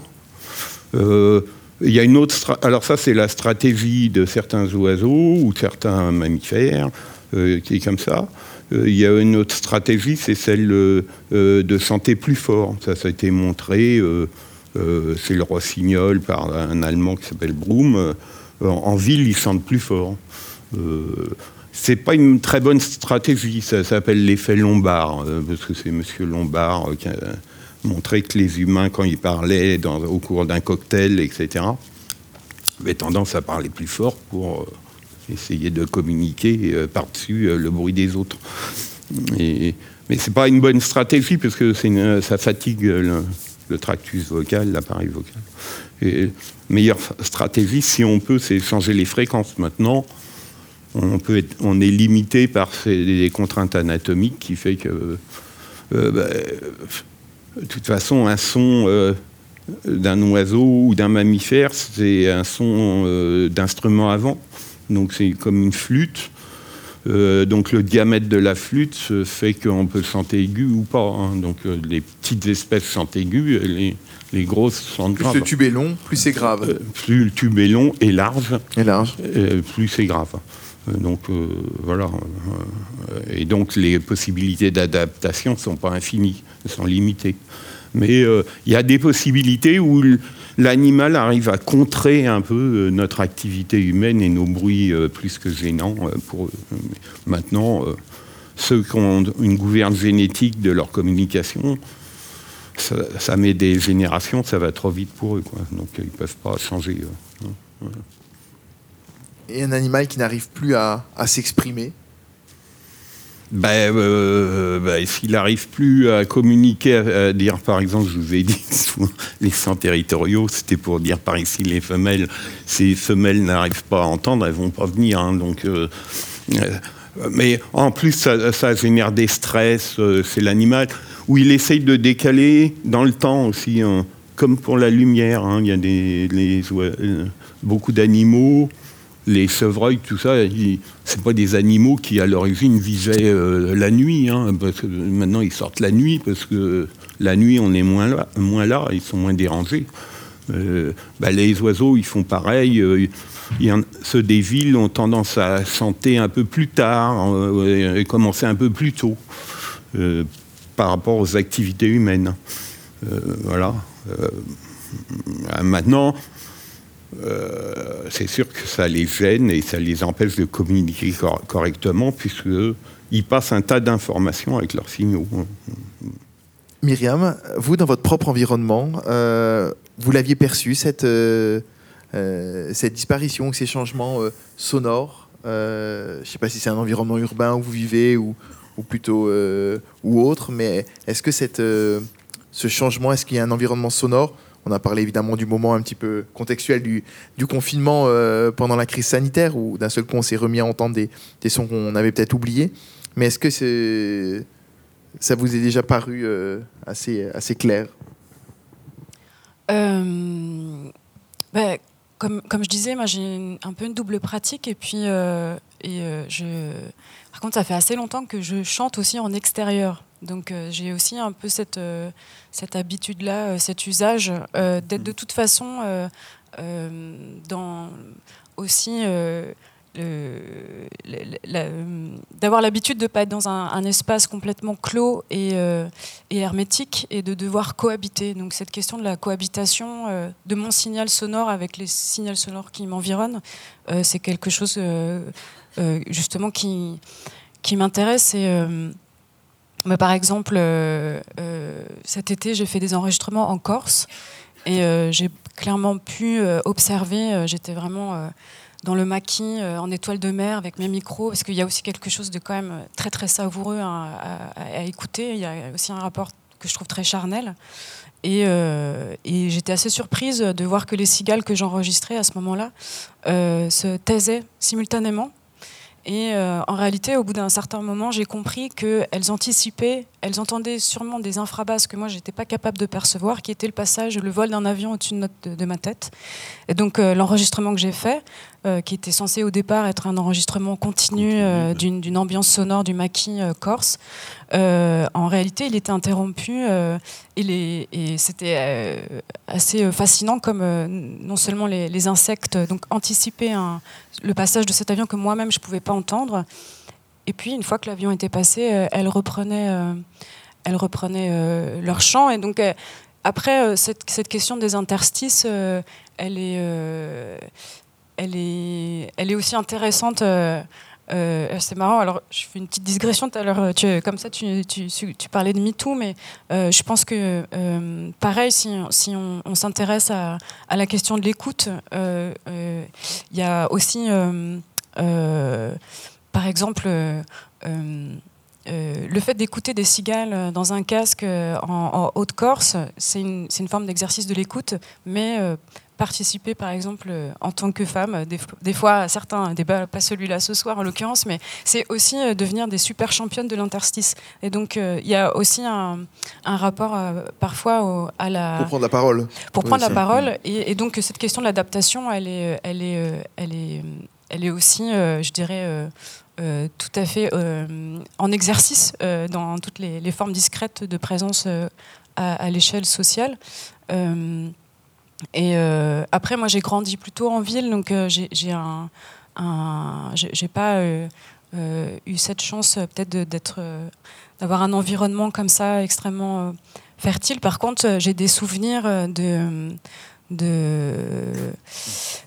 Euh, il y a une autre. Alors ça, c'est la stratégie de certains oiseaux ou certains mammifères euh, qui est comme ça. Euh, il y a une autre stratégie, c'est celle de chanter plus fort. Ça, ça a été montré. C'est le rossignol par un Allemand qui s'appelle Broom. en ville, il chante plus fort. C'est pas une très bonne stratégie, ça s'appelle l'effet Lombard, parce que c'est Monsieur Lombard qui a montré que les humains, quand ils parlaient au cours d'un cocktail, etc., avaient tendance à parler plus fort pour euh, essayer de communiquer euh, par-dessus euh, le bruit des autres. Et, mais c'est pas une bonne stratégie parce que ça fatigue tractus vocal, l'appareil vocal. Et meilleure stratégie, si on peut, c'est changer les fréquences. Maintenant, on, peut être, on est limité par des contraintes anatomiques qui fait que bah, de toute façon, un son euh, d'un oiseau ou d'un mammifère, c'est un son euh, d'instrument avant. Donc c'est comme une flûte. Euh, donc le diamètre de la flûte fait qu'on peut chanter aigu ou pas. Hein. Donc les petites espèces chantent aigu, les, les grosses chantent grave. Plus le tube est long, plus c'est grave. plus le tube est long et large, et large. plus c'est grave. Donc voilà. Et donc les possibilités d'adaptation ne sont pas infinies, elles sont limitées. Mais euh, il y a des possibilités où l'animal arrive à contrer un peu euh, notre activité humaine et nos bruits euh, plus que gênants. Pour, maintenant, ceux qui ont une gouverne génétique de leur communication, ça, met des générations, ça va trop vite pour eux. Donc ils ne peuvent pas changer. Et un animal qui n'arrive plus à s'exprimer ben, euh, ben, S'il n'arrive plus à communiquer, à, dire, par exemple, je vous ai dit, les sons territoriaux, c'était pour dire par ici les femelles, les femelles n'arrivent pas à entendre, elles vont pas venir. Hein, donc, euh, euh, mais en plus, ça, génère des stress, c'est l'animal, où il essaye de décaler dans le temps aussi, hein, comme pour la lumière. Hein, il y a des, beaucoup d'animaux les chevreuils, tout ça, c'est pas des animaux qui à l'origine vivaient euh, la nuit. Hein, parce que maintenant ils sortent la nuit parce que la nuit on est moins là, moins là ils sont moins dérangés. Euh, bah, les oiseaux ils font pareil. Euh, ceux des villes ont tendance à chanter un peu plus tard et commencer un peu plus tôt par rapport aux activités humaines. voilà. maintenant, c'est sûr que ça les gêne et ça les empêche de communiquer correctement puisqu'ils passent un tas d'informations avec leurs signaux. Myriam, vous, dans votre propre environnement, euh, vous l'aviez perçu, cette, euh, cette disparition, ces changements sonores Je ne sais pas si c'est un environnement urbain où vous vivez ou, ou plutôt ou autre, mais est-ce que cette, ce changement, est-ce qu'il y a un environnement sonore on a parlé évidemment du moment un petit peu contextuel du, confinement euh, pendant la crise sanitaire, où d'un seul coup on s'est remis à entendre des, sons qu'on avait peut-être oubliés. Mais est-ce que ça vous est déjà paru euh, assez, clair? Euh, ben, comme, je disais, moi j'ai un peu une double pratique et puis je... par contre ça fait assez longtemps que je chante aussi en extérieur. Donc euh, j'ai aussi un peu cette, euh, cette habitude-là, euh, cet usage d'être de toute façon dans aussi d'avoir l'habitude de ne pas être dans un, espace complètement clos et, et, hermétique et de devoir cohabiter. Donc cette question de la cohabitation de mon signal sonore avec les signaux sonores qui m'environnent, c'est quelque chose justement qui, qui m'intéresse. Et, mais par exemple, euh, euh, cet été, j'ai fait des enregistrements en Corse et euh, j'ai clairement pu observer, j'étais vraiment dans le maquis, en étoile de mer avec mes micros, parce qu'il y a aussi quelque chose de quand même très très savoureux à, écouter. Il y a aussi un rapport que je trouve très charnel. Et j'étais assez surprise de voir que les cigales que j'enregistrais à ce moment-là se taisaient simultanément et euh, en réalité, au bout d'un certain moment, j'ai compris qu'elles anticipaient, elles entendaient sûrement des infrabasses que moi j'étais pas capable de percevoir, qui était le passage, le vol d'un avion au-dessus de, de, ma tête. Et donc l'enregistrement que j'ai fait, qui était censé au départ être un enregistrement continu d'une ambiance sonore du maquis corse, en réalité il était interrompu et, et c'était assez fascinant comme non seulement les, les insectes donc anticipaient un, le passage de cet avion que moi-même je pouvais pas entendre et puis, une fois que l'avion était passé, euh, elles reprenaient, euh, elles reprenaient euh, leur chant. Et donc, après, cette, cette, question des interstices, elle, est, elle, est, elle est aussi intéressante. c'est marrant. Alors, je fais une petite digression tout à l'heure. Comme ça, tu, tu, parlais de MeToo, mais je pense que, pareil, si, si on, s'intéresse à, la question de l'écoute, il y a aussi par exemple, euh, euh, euh, le fait d'écouter des cigales dans un casque en, Haute-Corse, c'est une, forme d'exercice de l'écoute, mais participer, par exemple, en tant que femme, des, fois, certains débats, pas celui-là ce soir en l'occurrence, mais c'est aussi devenir des super championnes de l'interstice. Et donc, il y a aussi un, rapport parfois à la. Pour prendre la parole. Pour prendre la parole. Et, donc, cette question de l'adaptation, elle est, elle, est, elle, est, elle est aussi, je dirais, euh, tout à fait euh, en exercice euh, dans toutes les, formes discrètes de présence à, l'échelle sociale. et après, moi, j'ai grandi plutôt en ville, donc j'ai un, j'ai pas eu cette chance peut-être d'être, d'avoir un environnement comme ça extrêmement fertile. Par contre, j'ai des souvenirs de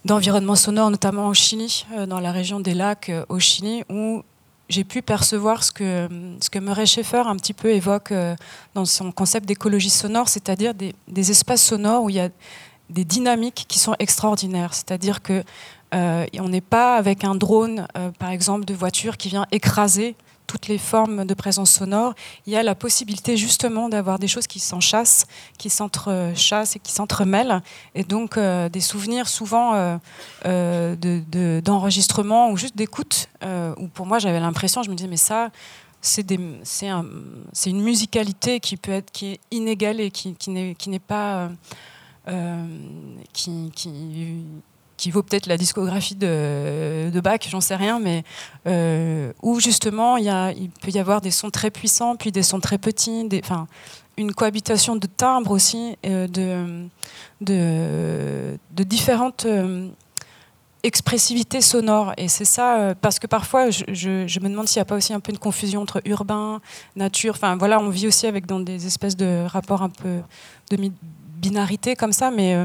d'environnement sonore, notamment au Chili, euh, dans la région des lacs euh, au Chili, où j'ai pu percevoir ce que, ce que Murray Schaeffer un petit peu évoque euh, dans son concept d'écologie sonore, c'est-à-dire des, des, espaces sonores où il y a des dynamiques qui sont extraordinaires. C'est-à-dire que on n'est pas avec un drone, par exemple, de voiture qui vient écraser toutes les formes de présence sonore, il y a la possibilité justement d'avoir des choses qui s'enchassent, qui s'entrechassent et qui s'entremêlent. Et donc euh, des souvenirs souvent euh, euh, d'enregistrement ou juste d'écoute, où pour moi j'avais l'impression, je me disais mais ça, c'est un, une musicalité qui peut être qui est inégalée, qui, qui n'est pas qui, qui vaut peut-être la discographie de, Bach, j'en sais rien, mais euh, où justement il, peut y avoir des sons très puissants, puis des sons très petits, enfin, une cohabitation de timbres aussi, euh, de, différentes euh, expressivités sonores. Et c'est ça, parce que parfois je, je, me demande s'il n'y a pas aussi un peu une confusion entre urbain, nature, enfin voilà, on vit aussi avec dans des espèces de rapports un peu de binarité comme ça, mais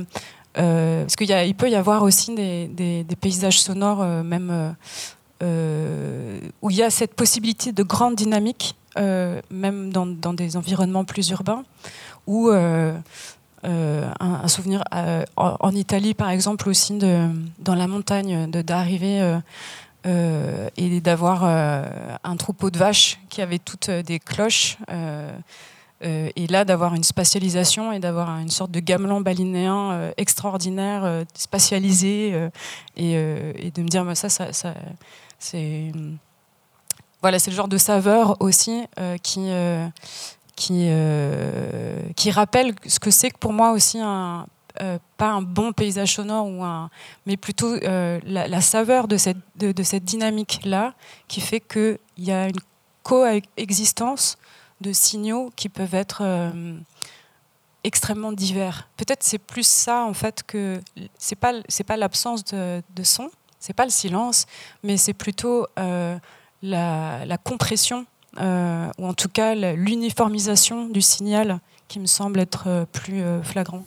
euh, parce qu'il peut y avoir aussi des, paysages sonores, euh, même euh, où il y a cette possibilité de grande dynamique, même dans, des environnements plus urbains, ou un, souvenir en, Italie, par exemple, aussi dans la montagne, d'arriver. et d'avoir un troupeau de vaches qui avait toutes des cloches et là, d'avoir une spatialisation et d'avoir une sorte de gamelan balinéen euh, extraordinaire, euh, spatialisé, et, de me dire, ça, ça, c'est. Voilà, c'est le genre de saveur aussi qui, qui, qui rappelle ce que c'est que pour moi aussi pas un bon paysage sonore ou un, mais plutôt la, saveur de cette, de cette dynamique là qui fait qu'il y a une coexistence de signaux qui peuvent être euh, extrêmement divers. Peut-être c'est plus ça en fait que c'est pas c'est pas l'absence de, de, son, c'est pas le silence, mais c'est plutôt euh, la, compression euh, ou en tout cas l'uniformisation du signal qui me semble être plus flagrant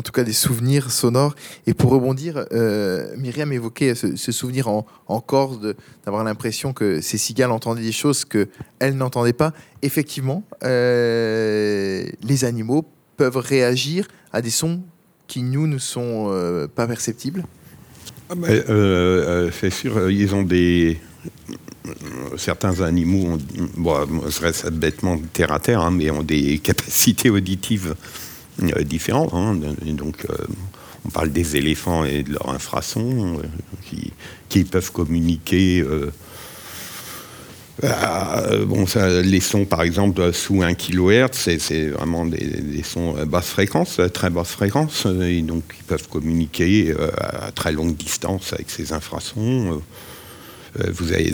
en tout cas des souvenirs sonores. Et pour rebondir, euh, Myriam évoquait ce, souvenir en, en Corse d'avoir l'impression que ces cigales entendaient des choses qu'elles n'entendaient pas. Effectivement, euh, les animaux peuvent réagir à des sons qui, nous, ne sont euh, pas perceptibles. Ah ben, c'est sûr, ils ont des... Certains animaux, ont, bon, je reste bêtement terre à terre, hein, mais ont des capacités auditives euh, différents. Hein. donc, euh, on parle des éléphants et de leur infrason, euh, qui, qui, peuvent communiquer Euh, bon, les sons, par exemple, sous 1 kHz, c'est vraiment des, sons basse fréquence, très basse fréquence, et donc ils peuvent communiquer à très longue distance avec ces infrasons. Vous avez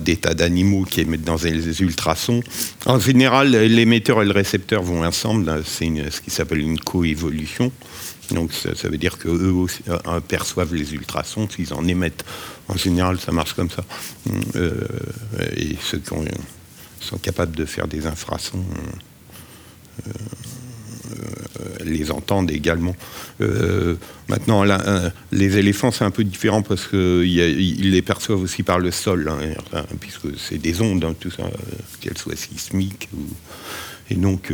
des, tas d'animaux qui émettent dans les ultrasons. En général, l'émetteur et le récepteur vont ensemble. C'est ce qui s'appelle une coévolution. Donc ça, veut dire qu'eux aussi euh, perçoivent les ultrasons s'ils en émettent. En général, ça marche comme ça. Euh, et ceux qui sont capables de faire des infrasons euh, les entendent également. maintenant, les éléphants, c'est un peu différent parce qu'ils les perçoivent aussi par le sol, hein, puisque c'est des ondes, hein, tout ça, qu'elles soient sismiques. et donc,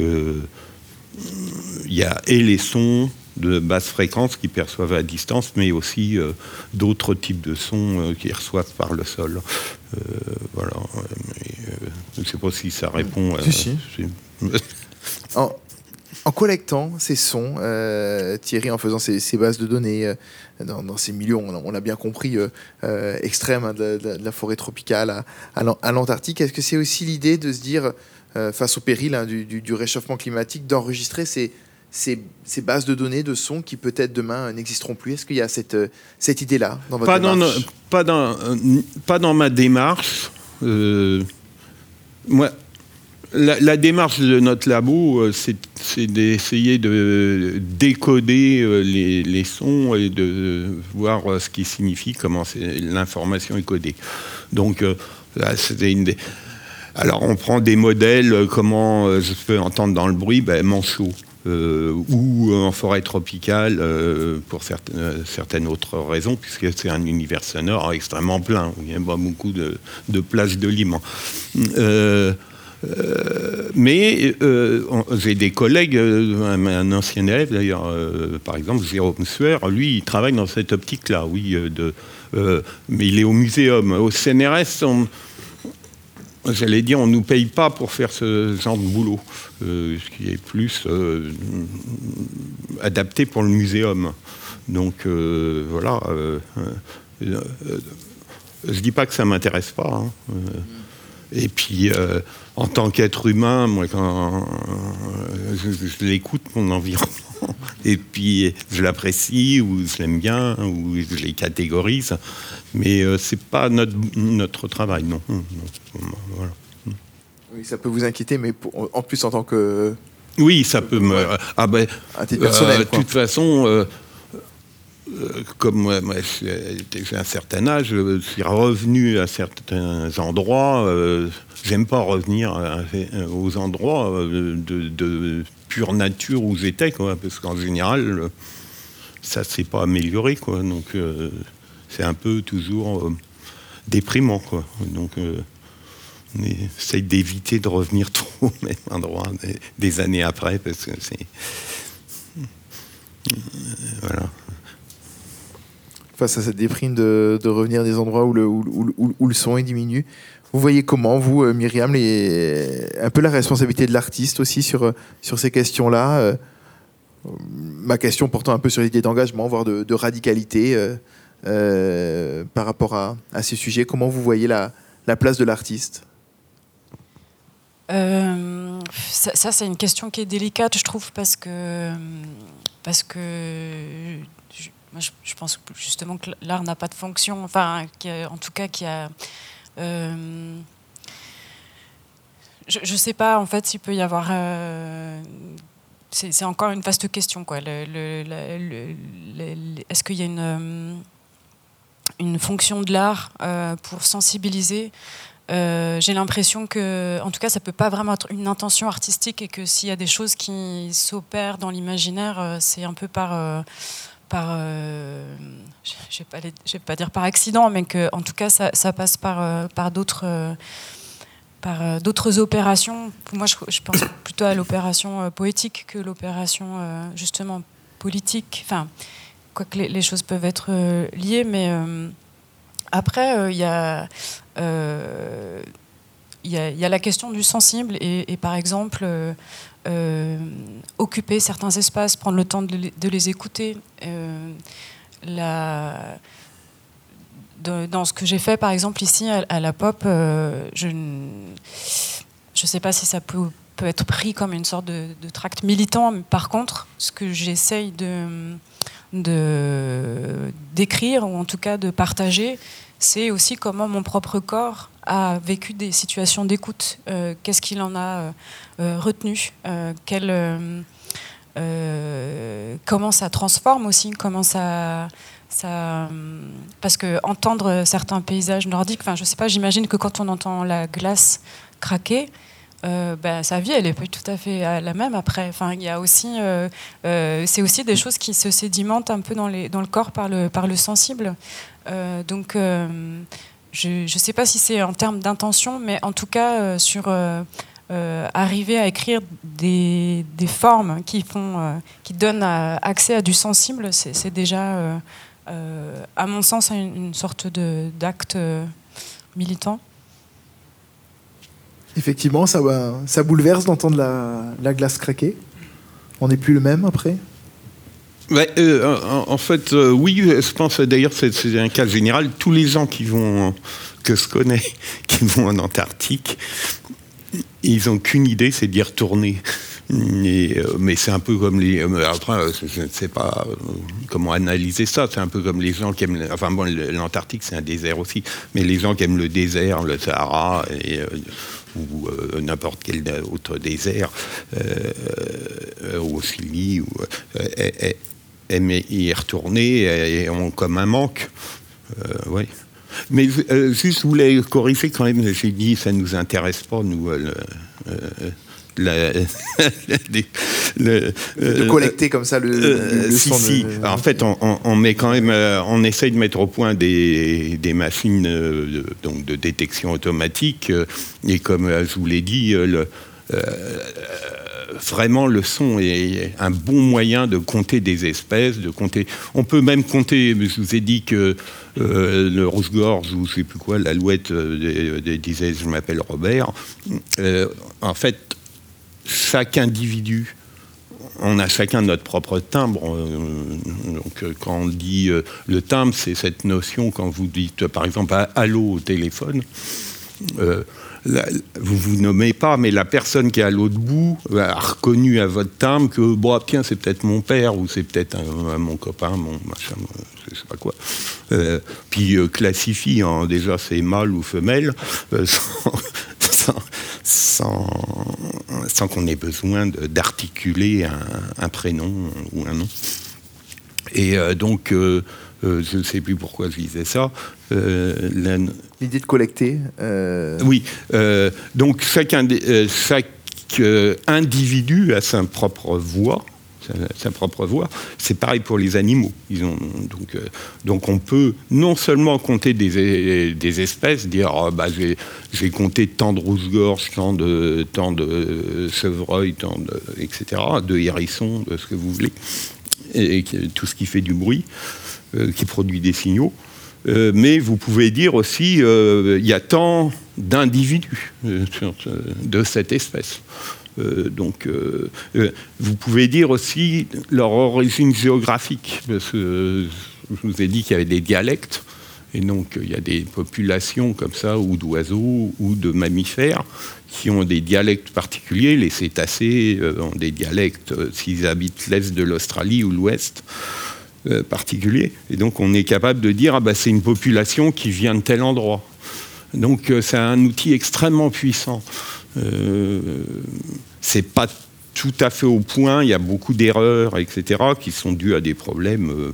il y a et les sons de basse fréquence qui perçoivent à distance, mais aussi euh, d'autres types de sons euh, qui reçoivent par le sol. Euh, voilà. je ne sais pas si ça répond. Si, si. en, collectant ces sons, Thierry, en faisant ces, bases de données dans, ces milieux, on, l'a bien compris, extrêmes hein, de, la forêt tropicale à, l'Antarctique, est-ce que c'est aussi l'idée de se dire, face au péril hein, du, réchauffement climatique, d'enregistrer ces ces, bases de données de sons qui peut-être demain n'existeront plus? Est-ce qu'il y a cette, euh, cette idée-là dans votre pas démarche? dans, pas, dans, euh, pas dans ma démarche. Euh, moi, la, démarche de notre labo, c'est d'essayer de décoder les, les, sons et de voir ce qui signifie, comment l'information est codée. Donc. Alors, on prend des modèles, comment je peux entendre dans le bruit, ben, manchot. Euh, ou en forêt tropicale euh, pour certaines, autres raisons, puisque c'est un univers sonore extrêmement plein, où il y a beaucoup de, de plages de libre. Euh, mais j'ai des collègues, un, ancien élève d'ailleurs, par exemple, Jérôme Suer, lui, il travaille dans cette optique-là, oui, mais il est au muséum. Au CNRS, j'allais dire, on ne nous paye pas pour faire ce genre de boulot, euh, ce qui est plus euh, adapté pour le muséum. Donc euh, voilà. je ne dis pas que ça ne m'intéresse pas. Hein. Et puis, en tant qu'être humain, moi, quand je, l'écoute, mon environnement, et puis je l'apprécie, ou je l'aime bien, ou je les catégorise, mais ce c'est pas notre, notre travail, non. Oui, ça peut vous inquiéter, mais en plus en tant que. Oui, ça peut me. Ah ben. Personnel. De toute façon. Euh, comme moi, j'ai un certain âge, je suis revenu à certains endroits. Euh, j'aime pas revenir aux endroits euh, de, pure nature où j'étais, parce qu'en général, ça s'est pas amélioré, quoi. Donc, c'est un peu toujours déprimant, quoi. Donc, on essaye d'éviter de revenir trop au même endroit des, années après, parce que c'est. Voilà face à cette déprime de, revenir des endroits où le, son est diminué. Vous voyez comment, vous, euh, Myriam, un peu la responsabilité de l'artiste aussi sur, euh, ces questions-là euh, Ma question portant un peu sur l'idée d'engagement, voire de, radicalité par rapport à, à, ces sujets. Comment vous voyez la, la place de l'artiste? Ça, ça c'est une question qui est délicate, je trouve, parce que, parce que moi, je, pense justement que l'art n'a pas de fonction, enfin, en tout cas, qui a. Euh, je ne sais pas, en fait, s'il peut y avoir. Euh, c'est encore une vaste question, quoi. Est-ce qu'il y a une, euh, une fonction de l'art pour sensibiliser? J'ai l'impression que, en tout cas, ça peut pas vraiment être une intention artistique et que s'il y a des choses qui s'opèrent dans l'imaginaire, c'est un peu par par, euh, je ne vais, pas dire par accident, mais que en tout cas ça, passe par, euh, d'autres euh, par d'autres opérations. Moi, je, pense plutôt à l'opération poétique que l'opération justement politique. Enfin, quoique les, choses peuvent être liées, mais après, il y a y, y, a la question du sensible et, par exemple euh, occuper certains espaces, prendre le temps de les, écouter. Euh, dans ce que j'ai fait, par exemple, ici à, la pop, je ne sais pas si ça peut, peut, être pris comme une sorte de, de tract militant. Mais par contre, ce que j'essaye de d'écrire, ou en tout cas de partager, c'est aussi comment mon propre corps a vécu des situations d'écoute. Euh, qu'est-ce qu'il en a euh, euh, retenu Comment ça transforme aussi Comment ça, Parce que entendre certains paysages nordiques, enfin, je sais pas, j'imagine que quand on entend la glace craquer, ben, sa vie, elle est pas tout à fait la même après. Enfin, il y a aussi, c'est aussi des choses qui se sédimentent un peu dans, le corps par le sensible. Donc, je ne sais pas si c'est en termes d'intention, mais en tout cas, euh, sur euh, euh, arriver à écrire des, formes qui, font, qui donnent accès à du sensible, c'est déjà, à mon sens, une, sorte d'acte militant. Effectivement, ça, bouleverse d'entendre la glace craquer. On n'est plus le même après Euh, en, fait, euh, oui, je pense d'ailleurs c'est un cas général. Tous les gens qui vont, que je connais, qui vont en Antarctique, ils n'ont qu'une idée, c'est d'y retourner. Et, euh, mais c'est un peu comme les. après, je ne sais pas comment analyser ça. C'est un peu comme les gens qui aiment. Enfin bon, l'Antarctique c'est un désert aussi, mais les gens qui aiment le désert, le Sahara ou n'importe quel autre désert, euh, au Chili, ou, aimer y retourner et ont comme un manque. Euh, oui. Mais euh, juste, je voulais corriger quand même, j'ai dit, ça ne nous intéresse pas, nous, euh, de collecter comme ça le, si, si. En fait, on, met quand même, on essaye de mettre au point des, des machines de, donc de détection automatique. et comme je vous l'ai dit, le, vraiment, le son est un bon moyen de compter des espèces, de compter. On peut même compter. Je vous ai dit que euh, le rouge-gorge ou je sais plus quoi, l'alouette euh, disait je m'appelle Robert. Euh, en fait, chaque individu on a chacun notre propre timbre. Donc, quand on dit le timbre, c'est cette notion quand vous dites, par exemple, allô au téléphone vous vous nommez pas, mais la personne qui est à l'autre bout a reconnu à votre timbre que, bon, tiens, c'est peut-être mon père ou c'est peut-être mon copain, mon machin, je sais pas quoi. Euh, puis euh, classifie, hein, déjà, c'est mâle ou femelle, euh, sans, sans, qu'on ait besoin d'articuler un, un, prénom ou un nom. Et donc, euh, je ne sais plus pourquoi je disais ça. Euh, L'idée de collecter. Euh, oui. donc chaque, chaque individu a sa propre voix sa propre voix. C'est pareil pour les animaux. Ils ont, donc, donc on peut non seulement compter des, des espèces, dire oh, bah, j'ai compté tant de rouge-gorge, tant de, tant de chevreuils, tant de, etc., de hérissons, de ce que vous voulez, et tout ce qui fait du bruit. Euh, qui produit des signaux. Euh, mais vous pouvez dire aussi, euh, il y a tant d'individus de cette espèce. donc, vous pouvez dire aussi leur origine géographique, parce que je vous ai dit qu'il y avait des dialectes, et donc il y a des populations comme ça, ou d'oiseaux, ou de mammifères, qui ont des dialectes particuliers. Les cétacés ont des dialectes s'ils habitent l'est de l'Australie ou l'ouest. Euh, particulier. Et donc on est capable de dire, ah bah, c'est une population qui vient de tel endroit. Donc euh, c'est un outil extrêmement puissant. Euh, c'est pas tout à fait au point, il y a beaucoup d'erreurs, etc., qui sont dues à des problèmes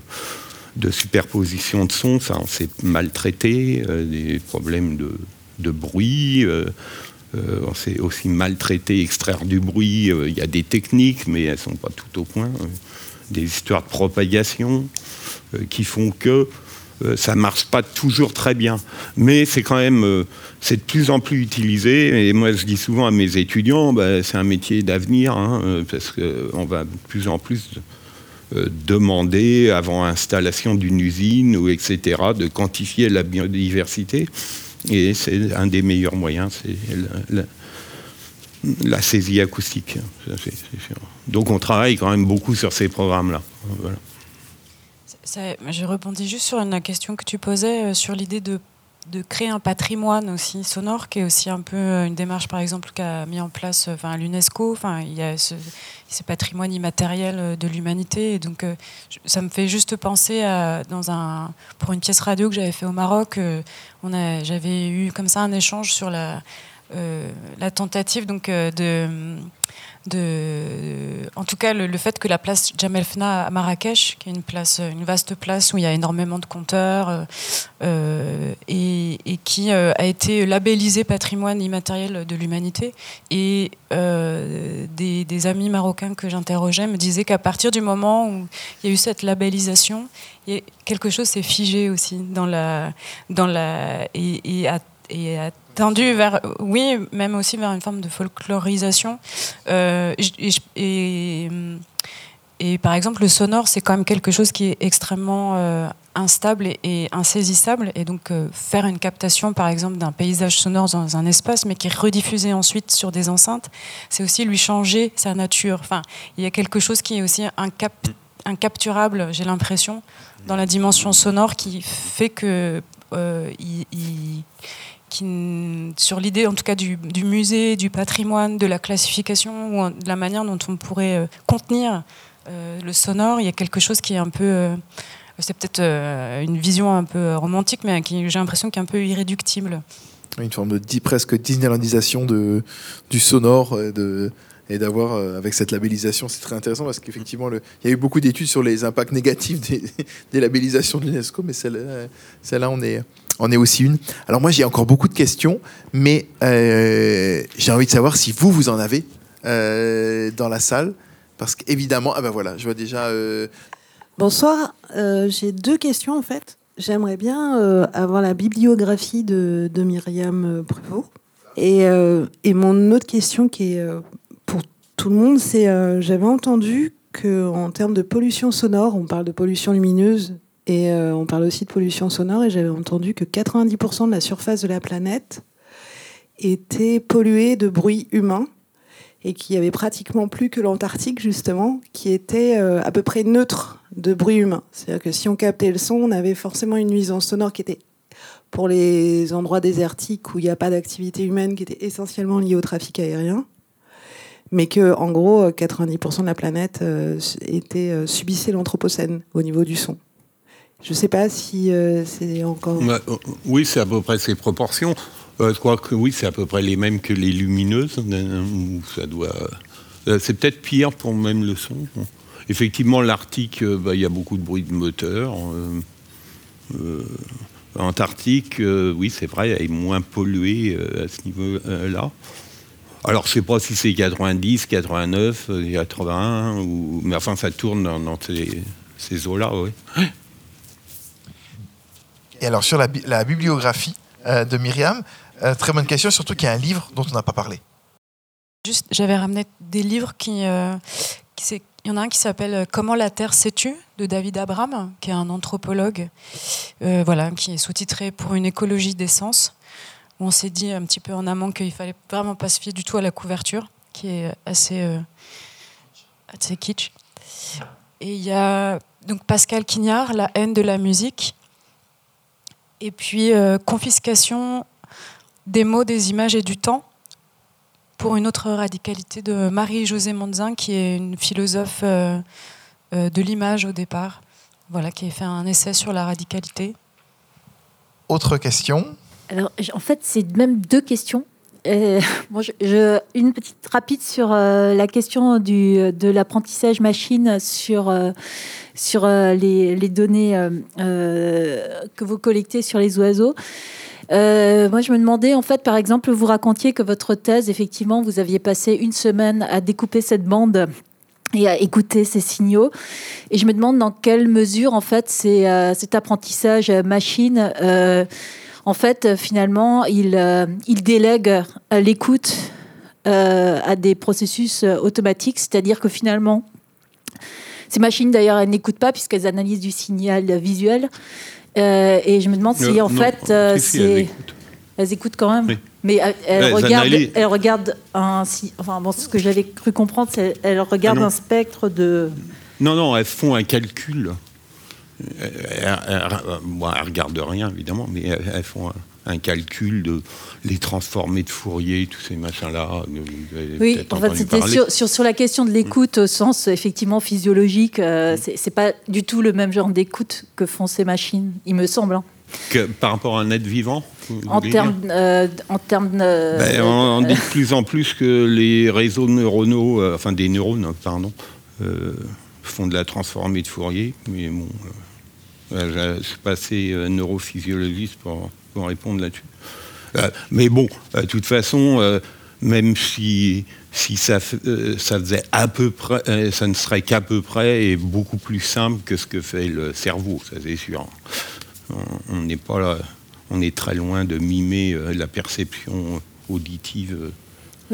de superposition de sons, ça on s'est maltraité, des problèmes de, de bruit. on s'est aussi maltraité, extraire du bruit. Il y a des techniques, mais elles ne sont pas tout au point des histoires de propagation euh, qui font que euh, ça marche pas toujours très bien. Mais c'est quand même, euh, c'est de plus en plus utilisé. Et moi, je dis souvent à mes étudiants, bah, c'est un métier d'avenir, hein, parce qu'on va de plus en plus demander, avant installation d'une usine, ou etc., de quantifier la biodiversité. Et c'est un des meilleurs moyens, la saisie acoustique. Donc on travaille quand même beaucoup sur ces programmes-là. Ça- Je rebondis juste sur une question que tu posais euh, sur l'idée de, créer un patrimoine aussi sonore, qui est aussi un peu euh, une démarche, par exemple, qu'a mis en place euh, enfin, l'UNESCO. Il y a ce, patrimoine immatériel de l'humanité. Donc, ça me fait juste penser à, pour une pièce radio que j'avais fait au Maroc, j'avais eu comme ça un échange sur la, la tentative donc, euh, de de, en tout cas, le, fait que la place Jamel Fna à Marrakech, qui est une place, une vaste place où il y a énormément de compteurs, euh, euh, et, qui euh, a été labellisée patrimoine immatériel de l'humanité. Et euh, des, amis marocains que j'interrogeais me disaient qu'à partir du moment où il y a eu cette labellisation, quelque chose s'est figé aussi dans la, dans la, et, et et tendu vers, oui, même aussi vers une forme de folklorisation. Euh, et, et- par exemple, le sonore, c'est quand même quelque chose qui est extrêmement euh, instable et, insaisissable. Et donc, euh, faire une captation, par exemple, d'un paysage sonore dans un espace, mais qui est rediffusé ensuite sur des enceintes, c'est aussi lui changer sa nature. Enfin, il y a quelque chose qui est aussi incap- incapturable, j'ai l'impression, dans la dimension sonore, qui fait que sur l'idée en tout cas du, musée, du patrimoine, de la classification ou de la manière dont on pourrait euh, contenir euh, le sonore, il y a quelque chose qui est un peu, euh, c'est peut-être une vision un peu romantique, mais j'ai l'impression qui est un peu irréductible. Une forme de presque Disneylandisation du sonore et d'avoir, avec cette labellisation, c'est très intéressant parce qu'effectivement, il y a eu beaucoup d'études sur les impacts négatifs des, labellisations de l'UNESCO, mais celle-là on, est, on est aussi une. Alors moi, j'ai encore beaucoup de questions, mais euh, j'ai envie de savoir si vous, vous en avez euh, dans la salle. Parce qu'évidemment, ah ben voilà, je vois déjà. euh, Bonsoir, j'ai deux questions en fait. J'aimerais bien avoir la bibliographie de, de Myriam Prévost. Et, et mon autre question qui est pour tout le monde, c'est j'avais entendu que en termes de pollution sonore, on parle de pollution lumineuse et euh, on parle aussi de pollution sonore, et j'avais entendu que 90% de la surface de la planète était polluée de bruit humain et qu'il y avait pratiquement plus que l'Antarctique justement qui était euh, à peu près neutre de bruit humain. C'est-à-dire que si on captait le son, on avait forcément une nuisance sonore qui était pour les endroits désertiques où il n'y a pas d'activité humaine, qui était essentiellement liée au trafic aérien, mais que en gros 90% de la planète euh, était subissait l'anthropocène au niveau du son. Je ne sais pas si euh, c'est encore. Ouais, euh, oui, c'est à peu près ces proportions. Euh, je crois que oui, c'est à peu près les mêmes que les lumineuses. ça doit. c'est peut-être pire pour même le son. Effectivement, l'Arctique, bah, il y a beaucoup de bruit de moteur. Antarctique, oui, c'est vrai, elle est moins polluée à ce niveau-là. Alors, je sais pas si c'est 90, 89, euh, 81, ou... mais enfin, ça tourne dans, dans ces, ces eaux-là, oui. Et alors, sur la, bi- la bibliographie euh, de Myriam, euh, très bonne question, surtout qu'il y a un livre dont on n'a pas parlé. Juste, j'avais ramené des livres qui, euh, il y en a un qui s'appelle Comment la Terre s'est-tu de David Abram, qui est un anthropologue, voilà, qui est sous-titré pour une écologie des sens. Où on s'est dit un petit peu en amont qu'il fallait vraiment pas se fier du tout à la couverture, qui est assez kitsch. Et il y a donc Pascal Quignard, La haine de la musique. Et puis euh, Confiscation des mots, des images et du temps pour une autre radicalité de Marie-Josée Monzin, qui est une philosophe euh, euh, de l'image au départ, voilà, qui a fait un essai sur la radicalité. Autre question? Alors, en fait, c'est même deux questions. Euh, bon, je- je- une petite rapide sur euh, la question du, de l'apprentissage machine sur, euh, sur euh, les, les données euh, euh, que vous collectez sur les oiseaux. Euh, moi, je me demandais, en fait, par exemple, vous racontiez que votre thèse, effectivement, vous aviez passé une semaine à découper cette bande et à écouter ces signaux. Et je me demande dans quelle mesure, en fait, c'est, euh, cet apprentissage machine, euh, en fait, euh, finalement, il, euh, il délègue euh, l'écoute à des processus automatiques, c'est-à-dire que finalement, ces machines, d'ailleurs, elles n'écoutent pas puisqu'elles analysent du signal visuel. Euh, et je me demande si, Euh, en non, fait, euh, si, elles écoutent. Elles écoutent quand même. Oui. Mais elles, Elles regardent, analysent. elles regardent un. si- Enfin, bon, ce que j'avais cru comprendre, c'est elles regardent Ah un spectre de. Non, non, elles font un calcul. Bon, elles regardent rien évidemment, mais elles, font un, calcul de les transformer de Fourier, tous ces machins-là. Oui, en fait, c'était sur, sur, la question de l'écoute au sens effectivement physiologique. Euh, c'est pas du tout le même genre d'écoute que font ces machines, il me semble. Hein. Que, par rapport à un être vivant En termes, euh, en termes ben, on, dit de plus en plus que les réseaux neuronaux, euh, enfin des neurones, pardon, font de la transformée de Fourier, mais bon, je suis pas assez neurophysiologiste pour, pour répondre là-dessus. Euh, mais bon, euh, de toute façon, euh, même si, si ça, ça faisait à peu près, ça ne serait qu'à peu près et beaucoup plus simple que ce que fait le cerveau, ça c'est sûr. On n'est pas on est très loin de mimer la perception auditive.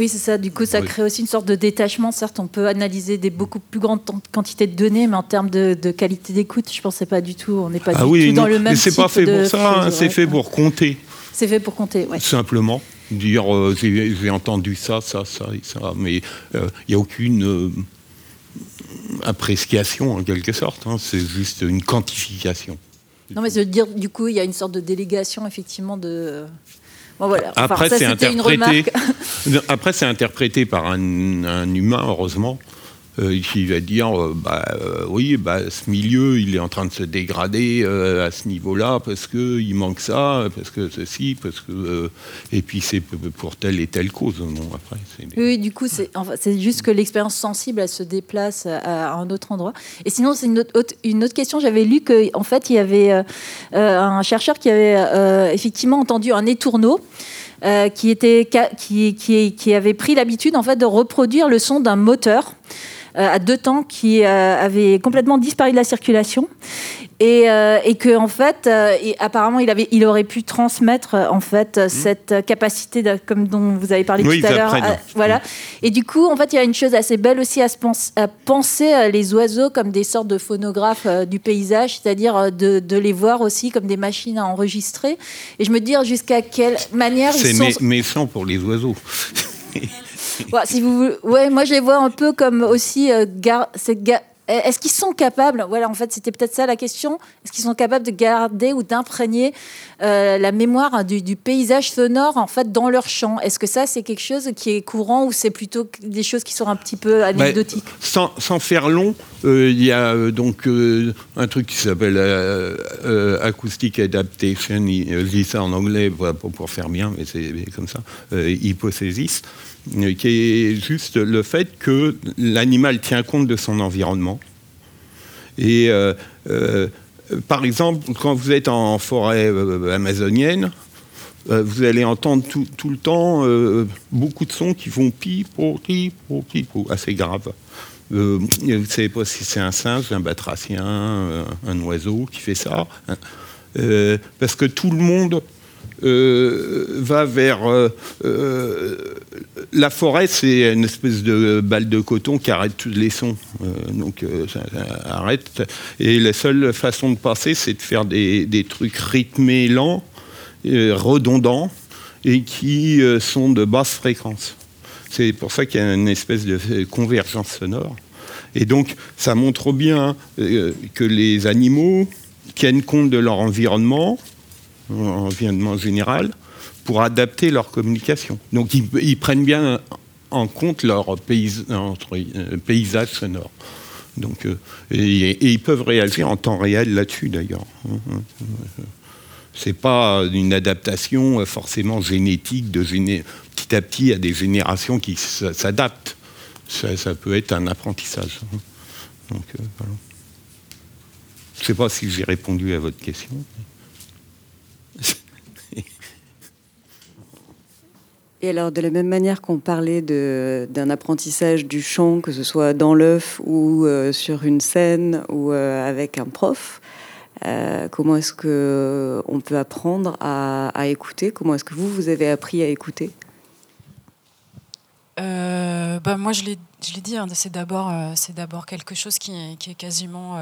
Oui, c'est ça. Du coup, ça crée aussi une sorte de détachement. Certes, on peut analyser des beaucoup plus grandes quantités de données, mais en termes de, qualité d'écoute, je ne pensais pas du tout. On n'est pas ah du oui, tout dans le même. Mais c'est pas fait pour ça. Hein, c'est fait pour compter. C'est fait pour compter, oui. Simplement, dire euh, j'ai entendu ça, ça, ça et ça, mais il euh, n'y a aucune euh, appréciation en quelque sorte, hein. c'est juste une quantification. Non, mais je veux dire, du coup, il y a une sorte de délégation, effectivement, de. Bon, voilà. Après, c'est interprété. Après, c'est interprété par un, un, humain, heureusement, euh, il va dire euh, bah, euh, oui, bah, ce milieu, il est en train de se dégrader à ce niveau-là parce qu'il manque ça, parce que ceci, parce que. et puis c'est pour telle et telle cause. après, Oui, du coup, c'est juste que l'expérience sensible, elle se déplace à, un autre endroit. Et sinon, c'est une autre, question. J'avais lu qu'en en fait, il y avait un chercheur qui avait effectivement entendu un étourneau. qui, était, qui, qui, qui avait pris l'habitude en fait de reproduire le son d'un moteur euh, à deux temps qui euh, avait complètement disparu de la circulation et, euh, et que en fait, apparemment, il avait, il aurait pu transmettre en fait mmh. cette capacité, comme dont vous avez parlé tout à l'heure. voilà. Mmh. Et du coup, en fait, il y a une chose assez belle aussi à, se à penser les oiseaux comme des sortes de phonographes du paysage, c'est-à-dire de, de, les voir aussi comme des machines à enregistrer. Et je me dis jusqu'à quelle manière ils sont. C'est méchant pour les oiseaux. si vous, ouais, moi je les vois un peu comme aussi euh, est-ce qu'ils sont capables, voilà, en fait, c'était peut-être ça la question, est-ce qu'ils sont capables de garder ou d'imprégner euh, la mémoire du, paysage sonore, en fait, dans leur chant Est-ce que ça, c'est quelque chose qui est courant ou c'est plutôt des choses qui sont un petit peu anecdotiques? sans, sans, faire long, euh, il y a euh, donc un truc qui s'appelle Acoustic Adaptation, je dis ça en anglais pour, pour faire bien, mais c'est comme ça, hypothesis qui est juste le fait que l'animal tient compte de son environnement. Et euh, euh, par exemple, quand vous êtes en forêt euh, amazonienne, vous allez entendre tout, le temps beaucoup de sons qui font pipo, pipo, pipo, assez grave. vous ne savez pas si c'est un singe, un batracien, un oiseau qui fait ça. Parce que tout le monde euh, va vers euh, euh, la forêt, c'est une espèce de balle de coton qui arrête tous les sons. donc ça, arrête. Et la seule façon de passer, c'est de faire des, des, trucs rythmés, lents, redondants, et qui sont de basse fréquence. C'est pour ça qu'il y a une espèce de convergence sonore. Et donc, ça montre bien que les animaux tiennent compte de leur environnement, environnement général, pour adapter leur communication. Donc ils, prennent bien en compte leur euh, paysage sonore. Donc, euh, et, ils peuvent réagir en temps réel là-dessus d'ailleurs. C'est pas une adaptation forcément génétique de petit à petit à des générations qui s'adaptent. Ça, peut être un apprentissage. Donc, euh, Je ne sais pas si j'ai répondu à votre question. Et alors, de la même manière qu'on parlait d'un apprentissage du chant, que ce soit dans l'œuf ou euh, sur une scène ou euh, avec un prof, euh, comment est-ce qu'on peut apprendre à, écouter? Comment est-ce que vous, vous avez appris à écouter? Bah, Moi, je l'ai dit, hein, c'est d'abord quelque chose qui est, quasiment...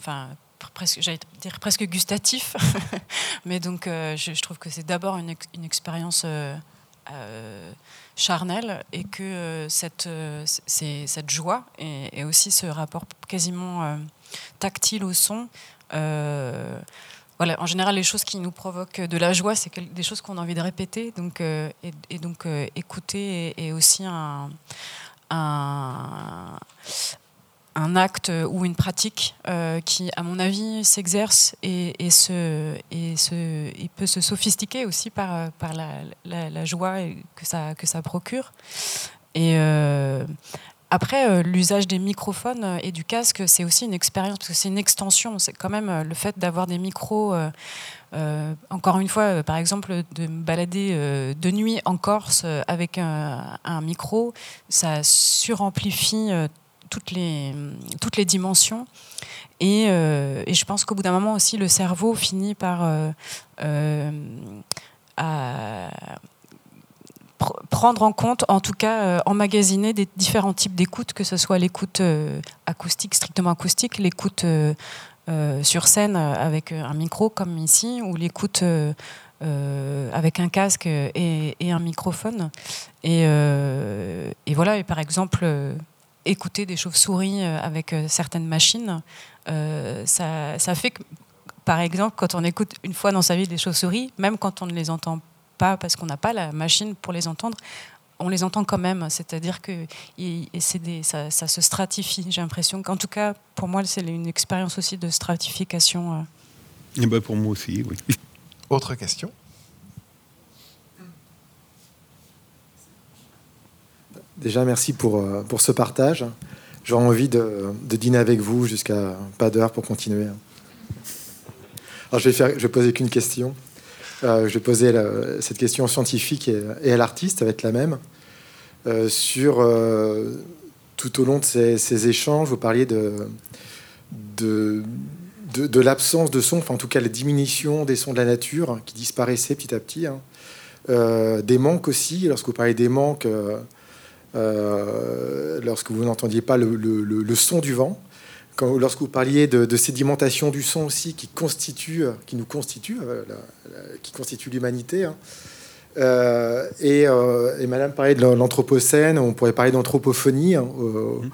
Enfin, presque, j'allais dire presque gustatif, mais donc je, trouve que c'est d'abord une, expérience charnel et que euh, cette, euh, cette joie et, aussi ce rapport quasiment tactile au son voilà, en général, les choses qui nous provoquent de la joie, c'est des choses qu'on a envie de répéter. Donc, et, donc, écouter est, aussi un, un acte ou une pratique euh, qui, à mon avis, s'exerce et, et, se, et, se, peut se sophistiquer aussi par, par la, la, joie que ça, que ça procure. Et euh, après, euh, l'usage des microphones et du casque, c'est aussi une expérience, parce que c'est une extension. C'est quand même le fait d'avoir des micros. encore une fois, par exemple, de me balader de nuit en Corse avec un, un micro, ça suramplifie toutes les, dimensions. Et, euh, et je pense qu'au bout d'un moment aussi, le cerveau finit par euh, euh, prendre en compte, en tout cas emmagasiner des différents types d'écoute, que ce soit l'écoute acoustique, strictement acoustique, l'écoute sur scène avec un micro comme ici, ou l'écoute avec un casque et, un microphone. Et, voilà, par exemple écouter des chauves-souris euh, avec euh, certaines machines, euh, ça, ça, fait que, par exemple, quand on écoute une fois dans sa vie des chauves-souris, même quand on ne les entend pas parce qu'on n'a pas la machine pour les entendre, on les entend quand même. C'est-à-dire que ça, ça, se stratifie. J'ai l'impression qu'en tout cas, pour moi, c'est une expérience aussi de stratification. Et eh ben pour moi aussi, oui. Autre question? Déjà, merci pour, euh, pour ce partage. J'aurais envie de, de, dîner avec vous jusqu'à pas d'heure pour continuer. Alors, je vais, je vais poser qu'une question. Euh, je vais poser cette question scientifique et, à l'artiste, ça va être la même. Euh, sur tout au long de ces, échanges, vous parliez de, de, de, l'absence de son, enfin en tout cas la diminution des sons de la nature qui disparaissaient petit à petit. Hein. des manques aussi, lorsque vous parlez des manques euh, lorsque vous n'entendiez pas le, son du vent. Lorsque vous parliez de, sédimentation du son aussi, qui constitue, qui nous constitue, euh, qui constitue l'humanité. Hein. Euh, et, Madame parlait de l'anthropocène, on pourrait parler d'anthropophonie hein, mmh.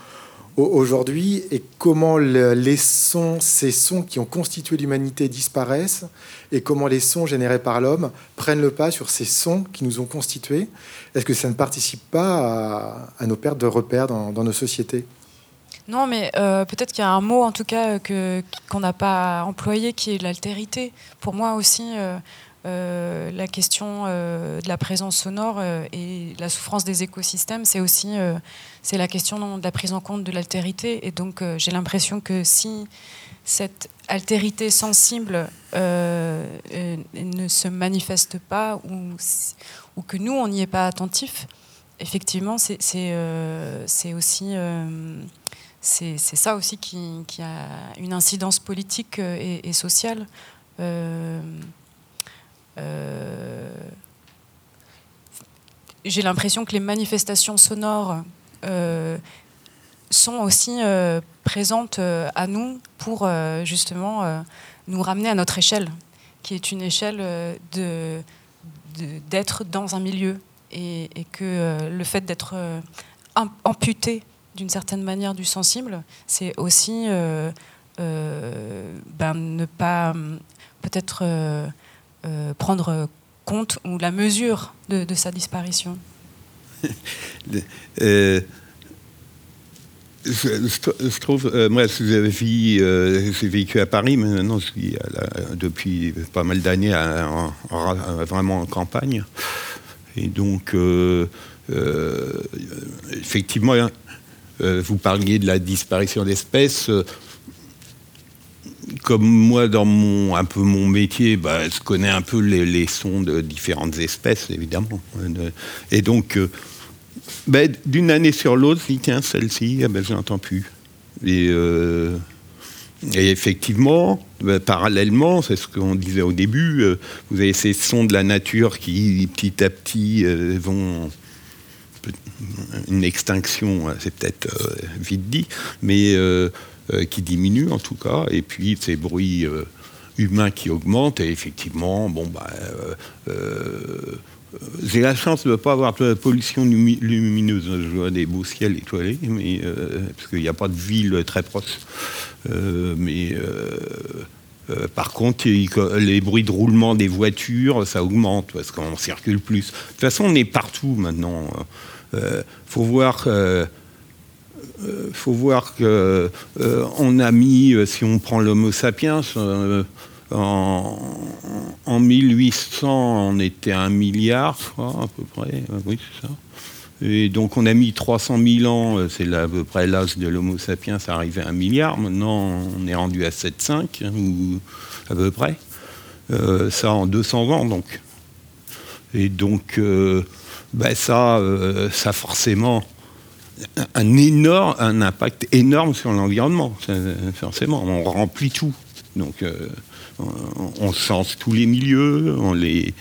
Aujourd'hui, et comment les sons, ces sons qui ont constitué l'humanité disparaissent, et comment les sons générés par l'homme prennent le pas sur ces sons qui nous ont constitués. Est-ce que ça ne participe pas à, nos pertes de repères dans, nos sociétés? Non, mais euh, peut-être qu'il y a un mot, en tout cas, que, qu'on n'a pas employé, qui est l'altérité. Pour moi aussi, euh, euh, la question de la présence sonore et la souffrance des écosystèmes, c'est aussi c'est la question de la prise en compte de l'altérité. Et donc, j'ai l'impression que si cette altérité sensible ne se manifeste pas ou, que nous, on n'y est pas attentif, effectivement, c'est euh, aussi... Euh, c'est ça aussi qui, a une incidence politique euh, et, sociale. J'ai l'impression que les manifestations sonores sont aussi présentes à nous pour justement nous ramener à notre échelle, qui est une échelle de d'être dans un milieu et, que euh, le fait d'être euh, amputé d'une certaine manière du sensible, c'est aussi euh, ben, ne pas peut-être prendre compte ou la mesure de, sa disparition. Je, trouve, euh, moi, euh, j'ai vécu à Paris, mais maintenant je suis depuis pas mal d'années vraiment en campagne. Et donc, euh, effectivement, hein, vous parliez de la disparition d'espèces. Comme moi, dans mon, un peu mon métier, bah, je connais un peu les, sons de différentes espèces, évidemment. Et donc, ben, d'une année sur l'autre, je dis tiens, celle-ci, eh je n'entends plus. Et, euh, effectivement, ben, parallèlement, c'est ce qu'on disait au début, euh, vous avez ces sons de la nature qui petit à petit euh, vont une extinction, c'est peut-être vite dit, mais qui diminue en tout cas, et puis ces bruits humains qui augmentent, et effectivement, bon, bah, euh, j'ai la chance de ne pas avoir de pollution lumineuse. Je vois des beaux ciels étoilés, mais, euh, parce qu'il n'y a pas de ville très proche. Euh, mais euh, par contre, il- les bruits de roulement des voitures, ça augmente parce qu'on circule plus. De toute façon, on est partout maintenant. Euh, faut voir. Euh, faut voir que euh, on a mis, euh, si on prend l'Homo sapiens, euh, en, en 1800, on était un milliard, je crois, à peu près. Euh, Oui, c'est ça. Et donc on a mis 300 000 ans, c'est à peu près l'âge de l'Homo sapiens, ça arrivait à un milliard. Maintenant, on est rendu à 7,5, hein, ou à peu près. Ça en 200 ans, donc. Et donc, ben ça, ça forcément un, énorme, un impact énorme sur l'environnement. Forcément, on remplit tout. Donc, euh, on, change tous les milieux, on les,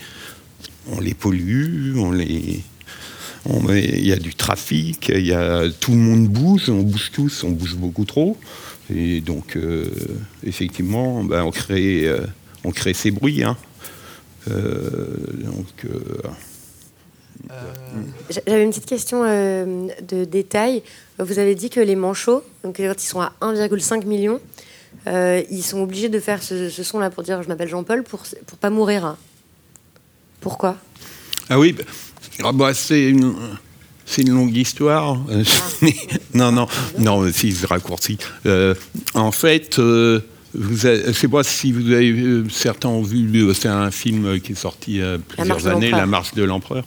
on les pollue, on les, il y a du trafic, y a, tout le monde bouge, on bouge tous, on bouge beaucoup trop. Et donc, euh, effectivement, ben, on, crée, euh, on crée ces bruits. hein. Donc, J'avais une petite question euh, de détail. Vous avez dit que les manchots, donc quand ils sont à 1,5 million, euh, ils sont obligés de faire ce, ce son-là pour dire je m'appelle Jean-Paul pour pour pas mourir. hein. Pourquoi? Ah oui, bah, ah bah, c'est une, c'est une longue histoire. Euh, mais- non, non, non, si je raccourcis. Euh, en fait, euh, avez- je ne sais pas si vous avez certains ont vu, euh, c'est un film qui est sorti il y a plusieurs années. La Marche de l'Empereur.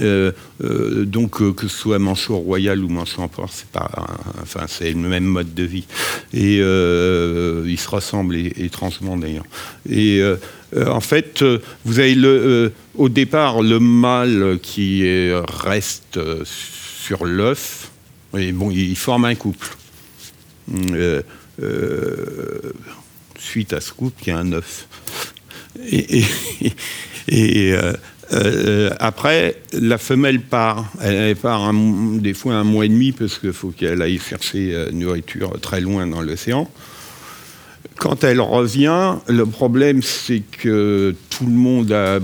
Euh, euh, donc euh, que ce soit manchot royal ou manchot empereur, c'est pas, un- enfin c'est le même mode de vie et euh, ils se ressemblent étrangement d'ailleurs. Et euh, euh, en fait, euh, vous avez le, euh, au départ le mâle qui est- reste euh, sur l'œuf et bon, il forme un couple. Euh, suite à ce couple, il y a un œuf. Et, euh, euh, après, la femelle part. Elle, part des fois un mois et demi parce qu'il faut qu'elle aille chercher nourriture très loin dans l'océan. Quand elle revient, le problème c'est que tout le monde a,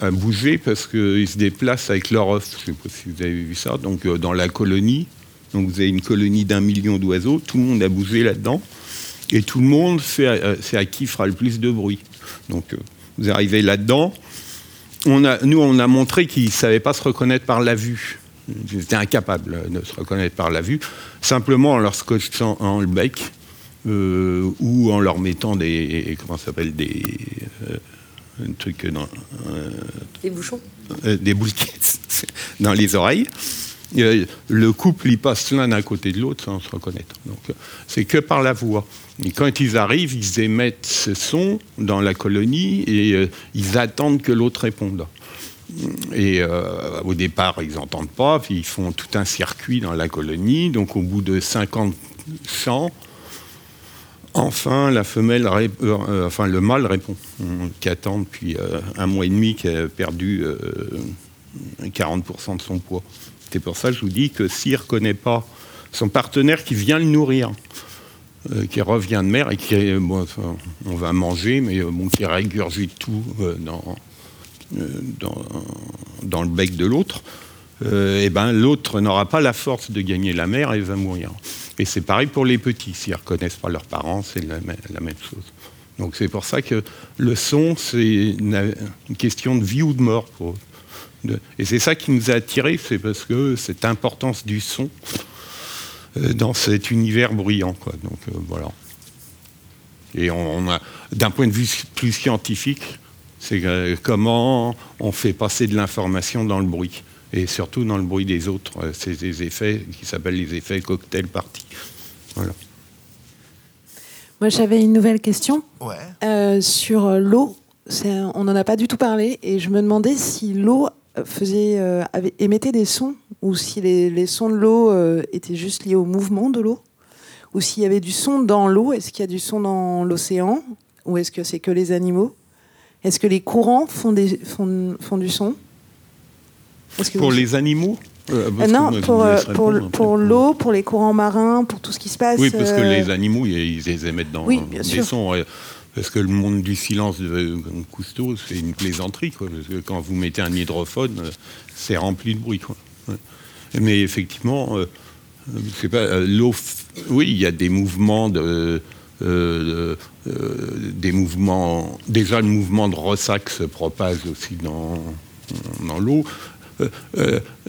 a bougé parce qu'ils se déplacent avec leur œuf. Je ne sais pas si vous avez vu ça. Donc dans la colonie, donc vous avez une colonie d'un million d'oiseaux, tout le monde a bougé là-dedans. Et tout le monde, fait, euh, c'est à qui fera le plus de bruit. Donc euh, vous arrivez là-dedans. On a, nous, on a montré qu'ils ne savaient pas se reconnaître par la vue. Ils étaient incapables de se reconnaître par la vue, simplement en leur scotchant en le bec euh, ou en leur mettant des. Comment ça s'appelle Des. euh, un truc dans. euh, Les bouchons des boules dans les oreilles. Le couple, il passe l'un à côté de l'autre sans se reconnaître. Donc, euh, c'est que par la voix. Quand ils arrivent, ils émettent ce son dans la colonie et euh, ils attendent que l'autre réponde. Et euh, au départ, ils n'entendent pas, puis ils font tout un circuit dans la colonie. Donc, au bout de 50 chants, Enfin, enfin le mâle répond, qui attend depuis un mois et demi, qui a perdu euh, 40% de son poids. C'est pour ça que je vous dis que s'il ne reconnaît pas son partenaire qui vient le nourrir, euh, qui revient de mer et qui, est- bon, on va manger, mais euh, qui régurgite tout euh, dans, euh, dans, dans le bec de l'autre, euh, eh ben, l'autre n'aura pas la force de gagner la mer et va mourir. Et c'est pareil pour les petits. S'ils ne reconnaissent pas leurs parents, c'est la, même- la même chose. Donc c'est pour ça que le son, c'est une, une question de vie ou de mort pour eux. De- et c'est ça qui nous a attirés, c'est parce que cette importance du son euh, dans cet univers bruyant. Quoi. Donc euh, voilà. Et on, on a, d'un point de vue plus scientifique, c'est euh, comment on fait passer de l'information dans le bruit. Et surtout dans le bruit des autres. Euh, C'est des effets qui s'appellent les effets cocktail party. Voilà. Moi, j'avais une nouvelle question Ouais. euh, sur l'eau. C'est On n'en a pas du tout parlé et je me demandais si l'eau faisait, euh, avait, émettait des sons ou si les, les sons de l'eau euh, étaient juste liés au mouvement de l'eau ou s'il y avait du son dans l'eau. Est-ce qu'il y a du son dans l'océan ou est-ce que c'est que les animaux? Est-ce que les courants font, des, font, font du son? Que Pour vous- les animaux? Euh, Euh, non, pour, pour, pour l'eau, pour les courants marins, pour tout ce qui se passe. Oui, parce que les animaux, ils, émettent dans Oui, bien des sûr. sons. Parce que le monde du silence de Cousteau, c'est une plaisanterie. Quoi, parce que quand vous mettez un hydrophone, euh, c'est rempli de bruit. Quoi. Mais effectivement, euh, euh, pas, euh, l'eau, oui, il y a des mouvements de, des mouvements. Déjà, le mouvement de ressac se propage aussi dans, dans l'eau.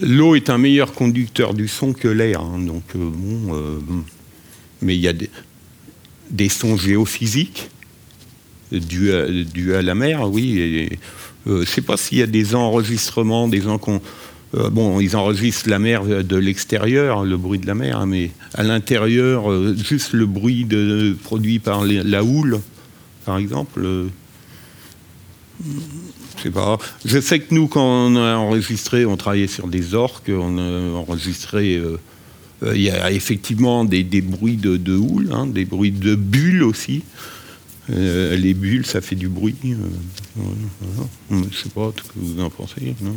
L'eau est un meilleur conducteur du son que l'air. Hein, donc, bon, mais il y a des, des sons géophysiques dus à, à, la mer, oui. Et, je ne sais pas s'il y a des enregistrements, des gens qui euh, bon, ils enregistrent la mer de l'extérieur, le bruit de la mer, hein, mais à l'intérieur, euh, juste le bruit produit par la houle, par exemple. Euh, je sais pas. Je sais que nous, quand on a enregistré, on travaillait sur des orques, on a enregistré. Il y a effectivement des, bruits de, houle, hein, des bruits de bulles aussi. Les bulles, ça fait du bruit. Je ne sais pas ce que vous en pensez. Non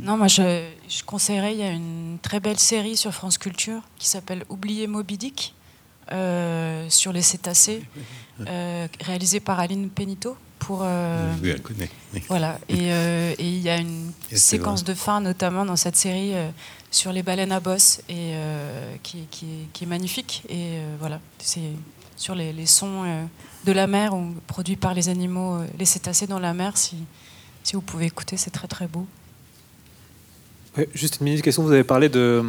non, moi je, conseillerais, il y a une très belle série sur France Culture qui s'appelle Oublier Moby Dick, euh, sur les cétacés, euh, réalisée par Aline Penito. Pour, euh, oui, elle connaît. Voilà, et il y a une séquence de fin, notamment dans cette série, sur les baleines à bosse, et, qui, qui, est magnifique. Et voilà, c'est sur les, les sons de la mer, ou produits par les animaux, les cétacés dans la mer. Si, si vous pouvez écouter, c'est très très beau juste une minute question. Vous avez parlé de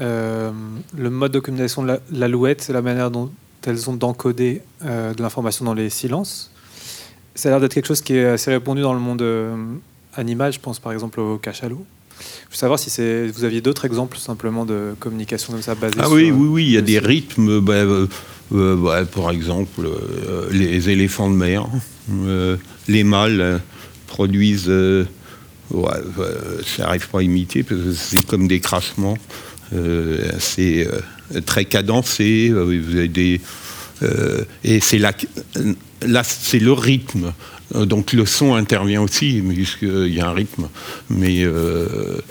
euh, le mode de communication de l'alouette, la manière dont elles ont d'encoder euh, de l'information dans les silences. Ça a l'air d'être quelque chose qui est assez répandu dans le monde euh, animal. Je pense par exemple au cachalot. Je veux savoir si vous aviez d'autres exemples simplement de communication comme ça basée ah oui, oui, oui, il y a des rythmes. Bah, bah, par exemple, les éléphants de mer, les mâles produisent Ouais, euh, ça n'arrive pas à imiter parce que c'est comme des crachements. Euh, c'est euh, très cadencé. Vous avez des, et c'est là, là c'est le rythme. Donc le son intervient aussi, puisqu'il y a un rythme. Mais le,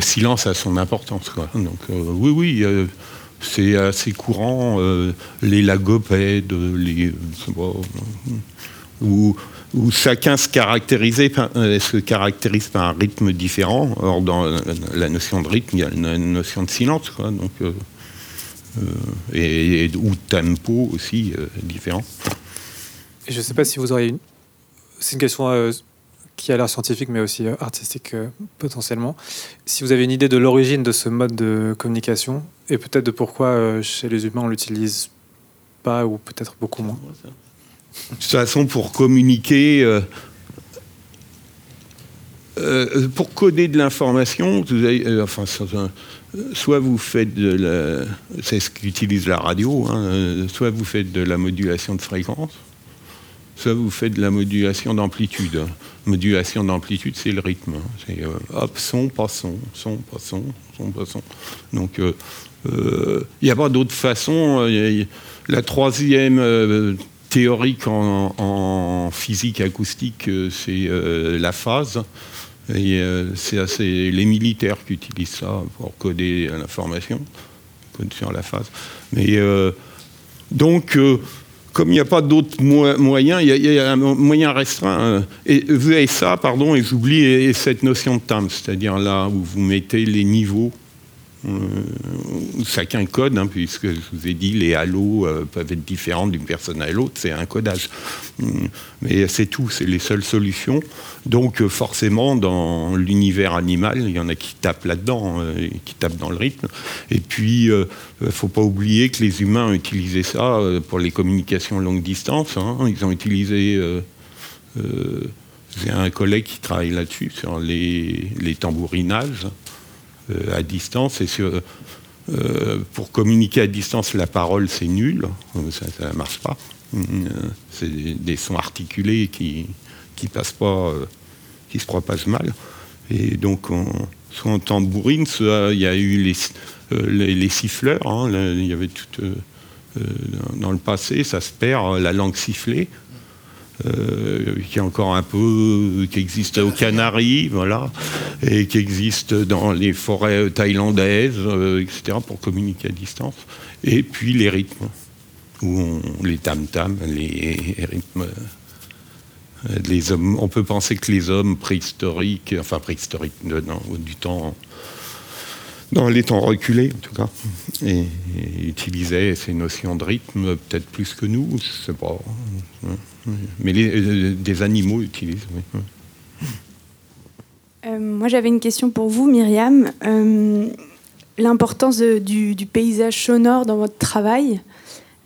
silence a son importance. Quoi. Donc oui, oui, c'est assez courant. les lagopèdes, les... ou où chacun se, euh, caractérise par un rythme différent. Or, dans la notion de rythme, il y a une notion de silence, quoi, donc, euh, euh, et, ou tempo aussi différent. Je ne sais pas si vous auriez une. C'est une question qui a l'air scientifique, mais aussi artistique potentiellement. Si vous avez une idée de l'origine de ce mode de communication, et peut-être de pourquoi chez les humains on l'utilise pas, ou peut-être beaucoup moins. De toute façon, pour communiquer, euh, euh, pour coder de l'information, euh, enfin, soit vous faites de la, c'est ce qu'utilise la radio, hein, soit vous faites de la modulation de fréquence, soit vous faites de la modulation d'amplitude. Modulation d'amplitude, c'est le rythme. Hein. C'est hop, son, pas son, son, pas son, son, pas son. Donc, il n'y a pas d'autre façon. la troisième théorique en, physique acoustique, euh, c'est euh, la phase. Et euh, c'est les militaires qui utilisent ça pour coder l'information, coder sur la phase. Mais donc, comme il n'y a pas d'autres moyens, il y, a un moyen restreint. et vous avez ça, pardon, et j'oublie cette notion de time, c'est-à-dire là où vous mettez les niveaux euh, chacun code, hein, puisque je vous ai dit, les halos euh, peuvent être différents d'une personne à l'autre, c'est un codage. Mm. Mais c'est tout, c'est les seules solutions. Donc euh, forcément, dans l'univers animal, il y en a qui tapent là-dedans, qui tapent dans le rythme. Et puis, il ne faut pas oublier que les humains ont utilisé ça pour les communications longue distance. Hein. Ils ont utilisé... J'ai un collègue qui travaille là-dessus, sur les tambourinages. Euh, à distance. Euh, pour communiquer à distance, la parole, c'est nul. Ça ne marche pas. Euh, c'est des, sons articulés qui qui passent pas, qui se propagent mal. Et donc, on, soit en tambourine, soit il y a eu les, les, siffleurs. Hein. y avait tout, dans le passé, ça se perd, la langue sifflée. Euh, qui encore un peu, qui existe aux Canaries, voilà, et qui existe dans les forêts thaïlandaises, euh, etc., pour communiquer à distance. Et puis les rythmes, où les tam-tam, les rythmes. Euh, les hommes, on peut penser que les hommes préhistoriques, enfin préhistoriques, du temps dans les temps reculés en tout cas, et, et utilisait ces notions de rythme peut-être plus que nous, je sais pas. Mais les- des animaux utilisent, oui. Euh, moi, j'avais une question pour vous, Myriam. Euh, L'importance du, paysage sonore dans votre travail,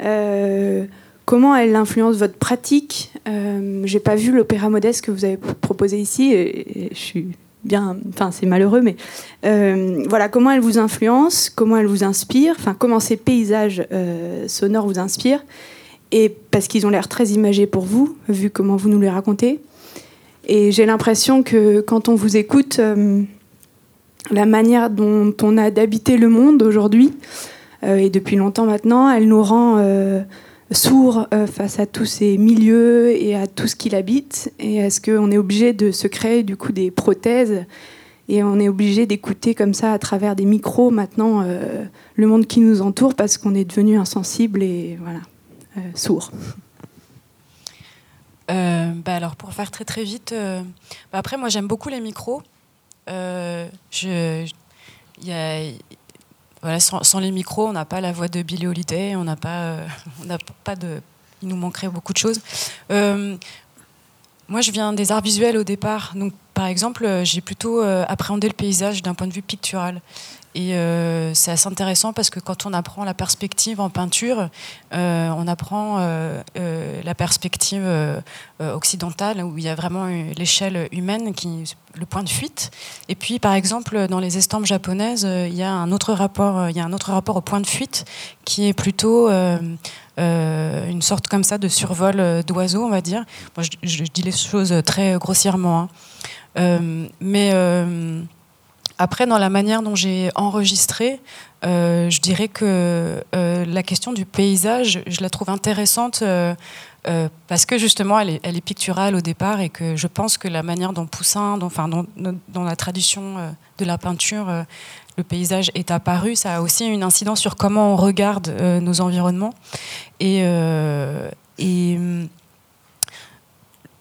euh, comment elle influence votre pratique? J'ai pas vu l'opéra modeste que vous avez proposé ici, et je suis enfin c'est malheureux, mais euh, voilà, comment elle vous influence, comment elle vous inspire, enfin comment ces paysages euh, sonores vous inspirent, et parce qu'ils ont l'air très imagés pour vous, vu comment vous nous les racontez. Et j'ai l'impression que quand on vous écoute, euh, la manière dont on a d'habiter le monde aujourd'hui, et depuis longtemps maintenant, elle nous rend sourds euh, face à tous ces milieux et à tout ce qu'il habite. Et est-ce qu'on est obligé de se créer du coup des prothèses et on est obligé d'écouter comme ça à travers des micros maintenant euh, le monde qui nous entoure parce qu'on est devenu insensible et voilà, euh, sourd. Bah alors pour faire très très vite, bah après moi j'aime beaucoup les micros. Il y a- voilà, sans, les micros, on n'a pas la voix de Billy Holiday, on n'a pas, euh, on pas de, il nous manquerait beaucoup de choses. Euh, moi, je viens des arts visuels au départ, donc par exemple, euh, j'ai plutôt appréhendé le paysage d'un point de vue pictural. Et euh, c'est assez intéressant parce que quand on apprend la perspective en peinture, euh, on apprend euh, la perspective occidentale où il y a vraiment l'échelle humaine qui le point de fuite. Et puis, par exemple, dans les estampes japonaises, il y a un autre rapport, il y a un autre rapport au point de fuite qui est plutôt une sorte comme ça de survol d'oiseau, on va dire. Je, dis les choses très grossièrement, hein. Mais après, dans la manière dont j'ai enregistré, euh, je dirais que euh, la question du paysage, je la trouve intéressante euh, parce que justement, elle est, picturale au départ et que je pense que la manière dont Poussin, enfin, dans la tradition de la peinture, le paysage est apparu, ça a aussi une incidence sur comment on regarde nos environnements. Et, et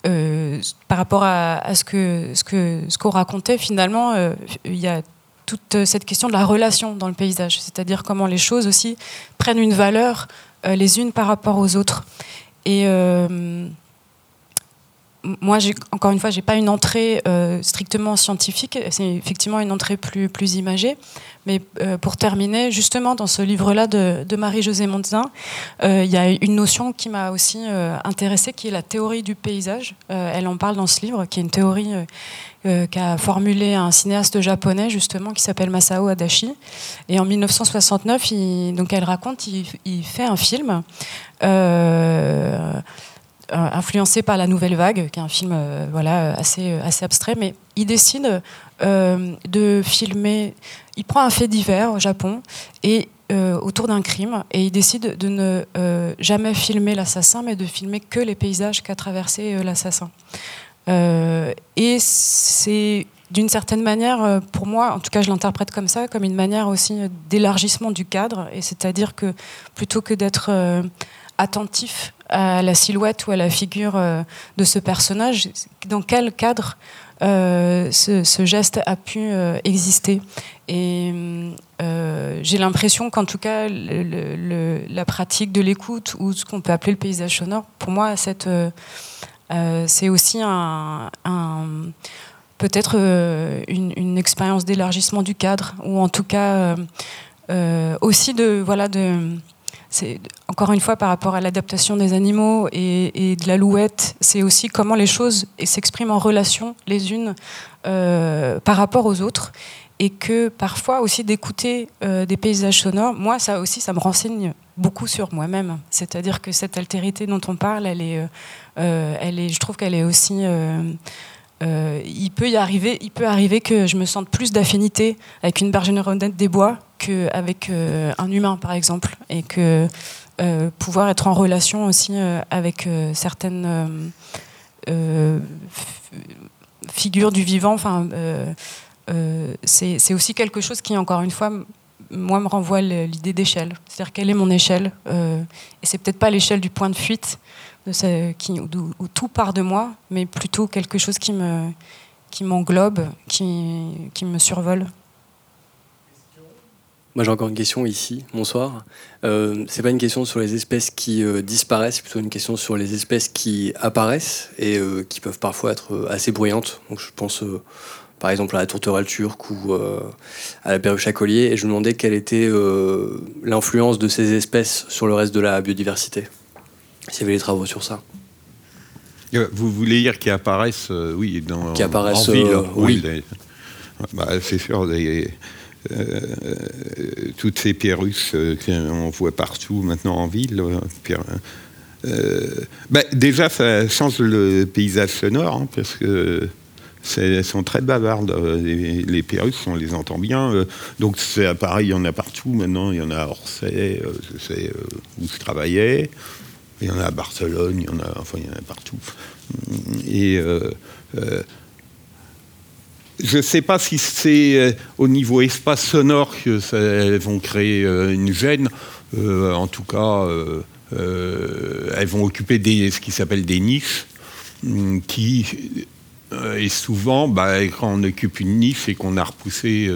euh, par rapport à, ce que ce que ce qu'on racontait finalement, euh, il y a toute cette question de la relation dans le paysage, c'est-à-dire comment les choses aussi prennent une valeur euh, les unes par rapport aux autres. Et euh, moi, encore une fois, j'ai pas une entrée euh, strictement scientifique. C'est effectivement une entrée plus plus imagée. Mais euh, pour terminer, justement, dans ce livre-là de, Marie-Josée Montzin, euh, il y a une notion qui m'a aussi intéressée, qui est la théorie du paysage. Elle en parle dans ce livre, qui est une théorie qu'a formulée un cinéaste japonais, justement, qui s'appelle Masao Adachi. Et en 1969, il- donc elle raconte, il, fait un film. Influencé par la Nouvelle Vague, qui est un film euh, voilà, assez, assez abstrait, mais il décide euh, de filmer. Il prend un fait divers au Japon et euh, autour d'un crime et il décide de ne euh, jamais filmer l'assassin, mais de filmer que les paysages qu'a traversé euh, l'assassin. Euh, et c'est d'une certaine manière, euh, pour moi, en tout cas je l'interprète comme ça, comme une manière aussi euh, d'élargissement du cadre, et c'est-à-dire que plutôt que d'être euh, attentif à la silhouette ou à la figure euh, de ce personnage, dans quel cadre euh, ce, geste a pu euh, exister? Et j'ai l'impression qu'en tout cas, la pratique de l'écoute ou ce qu'on peut appeler le paysage sonore, pour moi, c'est aussi un, peut-être une, une expérience d'élargissement du cadre, ou en tout cas aussi de voilà de c'est encore une fois par rapport à l'adaptation des animaux et, de l'alouette, c'est aussi comment les choses s'expriment en relation les unes euh, par rapport aux autres et que parfois aussi d'écouter euh, des paysages sonores, moi ça aussi ça me renseigne beaucoup sur moi-même. C'est-à-dire que cette altérité dont on parle, elle est, euh, elle est, je trouve qu'elle est aussi euh, il peut y arriver, il peut arriver que je me sente plus d'affinité avec une bergère des bois qu'avec euh, un humain, par exemple, et que euh, pouvoir être en relation aussi avec certaines figures du vivant. Enfin, c'est aussi quelque chose qui, encore une fois, moi, me renvoie l'idée d'échelle. C'est-à-dire quelle est mon échelle Et c'est peut-être pas l'échelle du point de fuite de ce, qui, où, tout part de moi, mais plutôt quelque chose qui me qui m'englobe, qui, qui me survole. Moi j'ai encore une question ici, bonsoir. Euh, c'est pas une question sur les espèces qui euh, disparaissent, c'est plutôt une question sur les espèces qui apparaissent et euh, qui peuvent parfois être euh, assez bruyantes. Donc je pense par exemple à la tourterelle turque ou à la perruche à collier et je me demandais quelle était l'influence de ces espèces sur le reste de la biodiversité. S'il y avait des travaux sur ça. Euh, Vous voulez dire qui apparaissent, euh, oui, dans, Qui apparaissent, en ville, euh, oui. bah, c'est sûr, les- euh, toutes ces pierrusses qu'on voit partout maintenant en ville. bah, déjà, ça change le paysage sonore, hein, parce que elles sont très bavardes. Les, les pierrusses, on les entend bien. euh, donc c'est pareil, il y en a partout maintenant. Il y en a à Orsay, euh, je sais euh, où je travaillais. Il y en a à Barcelone, il y en a, enfin, il y en a partout. Et euh, euh, je ne sais pas si c'est euh, au niveau espace sonore que ça, elles vont créer une gêne. En tout cas, elles vont occuper des, ce qui s'appelle des niches, hum, qui et souvent, bah, quand on occupe une niche et qu'on a repoussé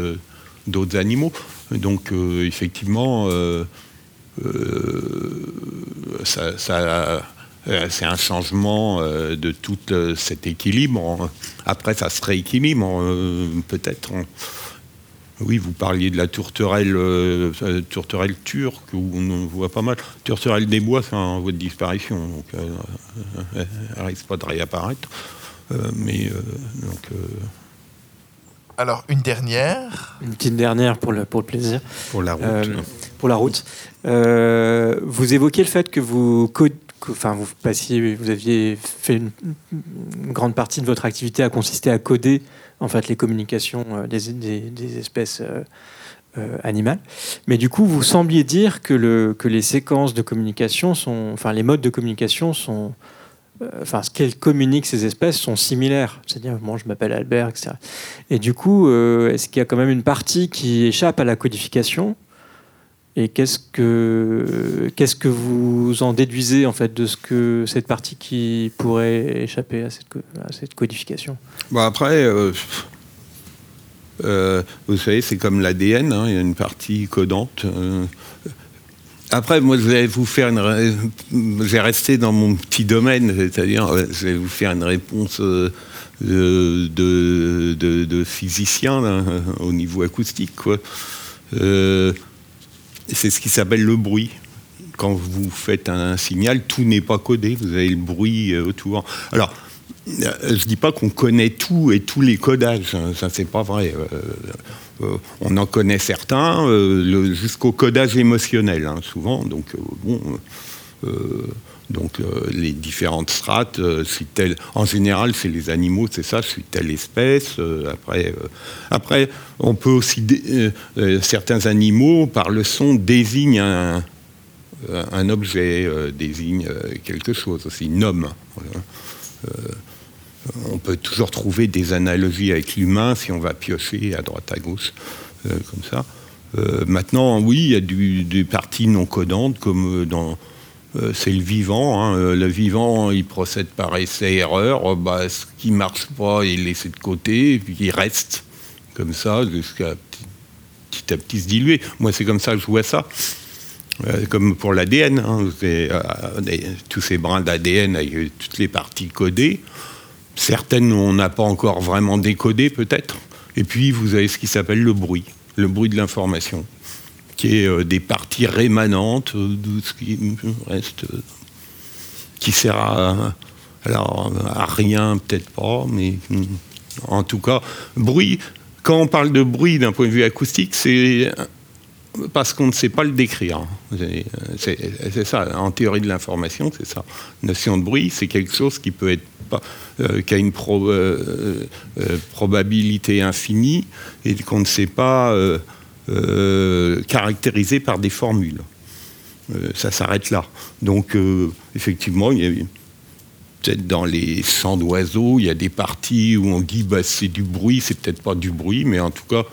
d'autres animaux, donc effectivement, ça- euh, c'est un changement euh, de tout euh, cet équilibre. Après, ça se rééquilibre, euh, peut-être. Oui, vous parliez de la tourterelle, euh, euh, tourterelle turque, où on voit pas mal. Tourterelle des bois, c'est en voie de disparition, donc euh, euh, elle risque pas de réapparaître. Euh, mais euh, donc. Alors, une dernière. Une petite dernière pour le, pour le plaisir. Pour la route. Euh, pour la route. Euh, vous évoquez le fait que vous, co- que- enfin, vous, passiez, vous aviez fait une, une grande partie de votre activité à consister à coder en fait, les communications euh, des, des- des espèces animales. Mais du coup, vous sembliez dire que, le, que les séquences de communication sont, enfin, les modes de communication sont, euh, enfin, ce qu'elles communiquent ces espèces sont similaires. C'est-à-dire, moi, je m'appelle Albert, etc. Et du coup, euh, est-ce qu'il y a quand même une partie qui échappe à la codification? Et qu'est-ce que qu'est-ce que vous en déduisez en fait de ce que cette partie qui pourrait échapper à cette, codification? Bon, après, euh, euh, vous savez, c'est comme l'ADN, hein, il y a une partie codante. Après, moi, je vais vous faire une. Je vais rester dans mon petit domaine, c'est-à-dire, euh, je vais vous faire une réponse euh, de, physicien là, au niveau acoustique. Euh, c'est ce qui s'appelle le bruit. Quand vous faites un signal, tout n'est pas codé, vous avez le bruit autour. Alors, je dis pas qu'on connaît tout et tous les codages, hein, ça c'est pas vrai. On en connaît certains, euh, jusqu'au codage émotionnel, hein, souvent. Donc, euh, bon, euh, euh, les différentes strates, euh. En général, c'est les animaux, c'est ça. Je suis telle espèce. euh, après, euh, après, on peut aussi euh, euh, certains animaux par le son désignent un, objet, euh, désigne euh, quelque chose aussi, nomme. Voilà. On peut toujours trouver des analogies avec l'humain si on va piocher à droite à gauche, euh, comme ça. Euh, maintenant, oui, il y a des parties non codantes, comme euh, dans. c'est le vivant. hein. Le vivant, il procède par essai-erreur. Euh, bah, ce qui marche pas, il est laissé de côté, puis il reste comme ça, jusqu'à petit, à petit se diluer. Moi, c'est comme ça que je vois ça. Comme pour l'ADN, hein, tous ces brins d'ADN avec toutes les parties codées. Certaines, on n'a pas encore vraiment décodé, peut-être. Et puis, vous avez ce qui s'appelle le bruit, le bruit de l'information, qui est euh, des parties rémanentes euh, de ce qui reste, euh, qui sert à, à rien, peut-être pas, mais mm, en tout cas, bruit. Quand on parle de bruit d'un point de vue acoustique, c'est parce qu'on ne sait pas le décrire. C'est ça, en théorie de l'information, c'est ça. Notion de bruit, c'est quelque chose qui peut être euh, qui a une euh, euh, probabilité infinie et qu'on ne sait pas caractériser par des formules. Ça s'arrête là. Donc, effectivement, peut-être dans les chants d'oiseaux, il y a des parties où on dit bah, c'est du bruit, c'est peut-être pas du bruit, mais en tout cas,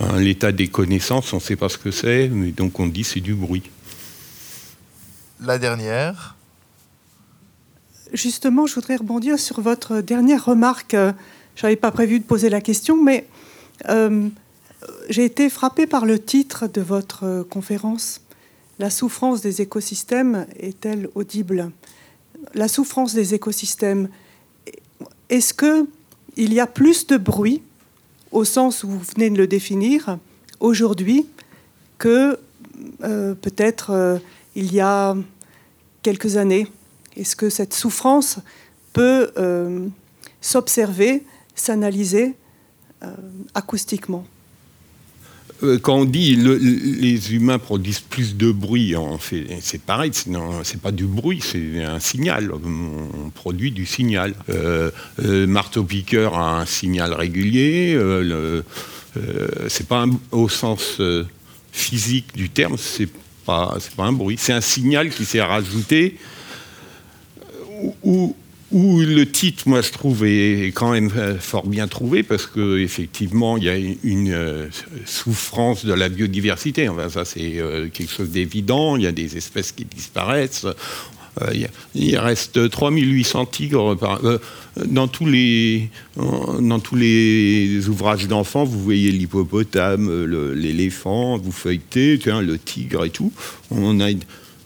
hein, l'état des connaissances, on ne sait pas ce que c'est, mais donc on dit c'est du bruit. La dernière. Justement, je voudrais rebondir sur votre dernière remarque. Je n'avais pas prévu de poser la question, mais euh, J'ai été frappée par le titre de votre euh, conférence. La souffrance des écosystèmes est-elle audible? La souffrance des écosystèmes, est-ce que il y a plus de bruit, au sens où vous venez de le définir, aujourd'hui, que euh, peut-être euh, il y a quelques années Est-ce que cette souffrance peut euh, s'observer, s'analyser acoustiquement? Quand on dit que les humains produisent plus de bruit, c'est pareil, c'est pas du bruit, c'est un signal. On produit du signal. Euh, marteau-piqueur a un signal régulier. Euh, c'est pas au sens physique du terme, c'est pas, pas un bruit. C'est un signal qui s'est rajouté où, le titre, moi, je trouve, est quand même fort bien trouvé parce qu'effectivement, il y a une euh, souffrance de la biodiversité. Enfin, ça, c'est euh, quelque chose d'évident. Il y a des espèces qui disparaissent. Euh, il reste 3800 tigres dans tous les dans tous les ouvrages d'enfants. Vous voyez l'hippopotame, l'éléphant, vous feuilletez, le tigre et tout. On a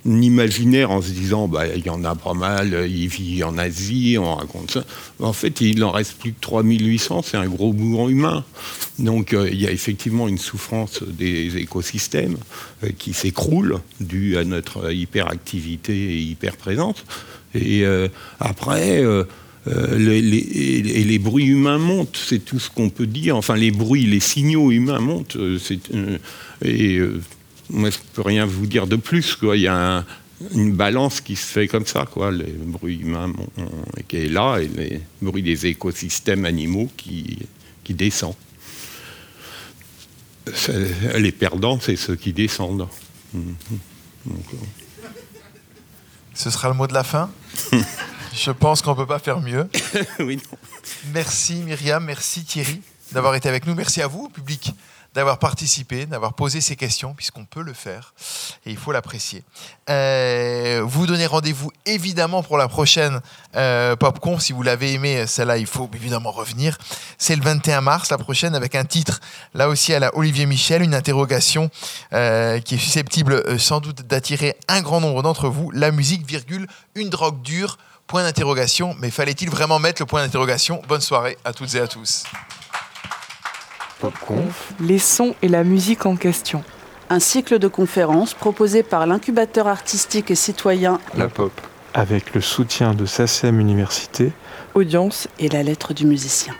imaginaire en se disant bah, il y en a pas mal, il vit en Asie, on raconte ça. En fait, il en reste plus que 3800, c'est un gros mouvement humain. Donc euh, il y a effectivement une souffrance des écosystèmes euh, qui s'écroule due à notre hyperactivité et hyper-présence. Et euh, après, les, bruits humains montent, c'est tout ce qu'on peut dire. Enfin, les bruits, les signaux humains montent. et moi, je ne peux rien vous dire de plus. Quoi. Il y a une balance qui se fait comme ça, quoi. les bruits humains qui est là et les bruits des écosystèmes animaux qui, qui descendent. Les perdants, c'est ceux qui descendent. Euh. Ce sera le mot de la fin. Je pense qu'on ne peut pas faire mieux. oui, Merci Myriam, merci Thierry d'avoir été avec nous. Merci à vous, public d'avoir participé, d'avoir posé ces questions, puisqu'on peut le faire et il faut l'apprécier. Euh, vous donnez rendez-vous évidemment pour la prochaine euh, PopCon. Si vous l'avez aimé, celle-là, il faut évidemment revenir. C'est le 21 mars, la prochaine, avec un titre, là aussi à la Olivier Michel, une interrogation euh, qui est susceptible euh, sans doute d'attirer un grand nombre d'entre vous. La musique, virgule, une drogue dure, point d'interrogation. Mais fallait-il vraiment mettre le point d'interrogation? Bonne soirée à toutes et à tous les sons et la musique en question. Un cycle de conférences proposé par l'incubateur artistique et citoyen La Pop, avec le soutien de SACEM Université, Audience et la lettre du musicien.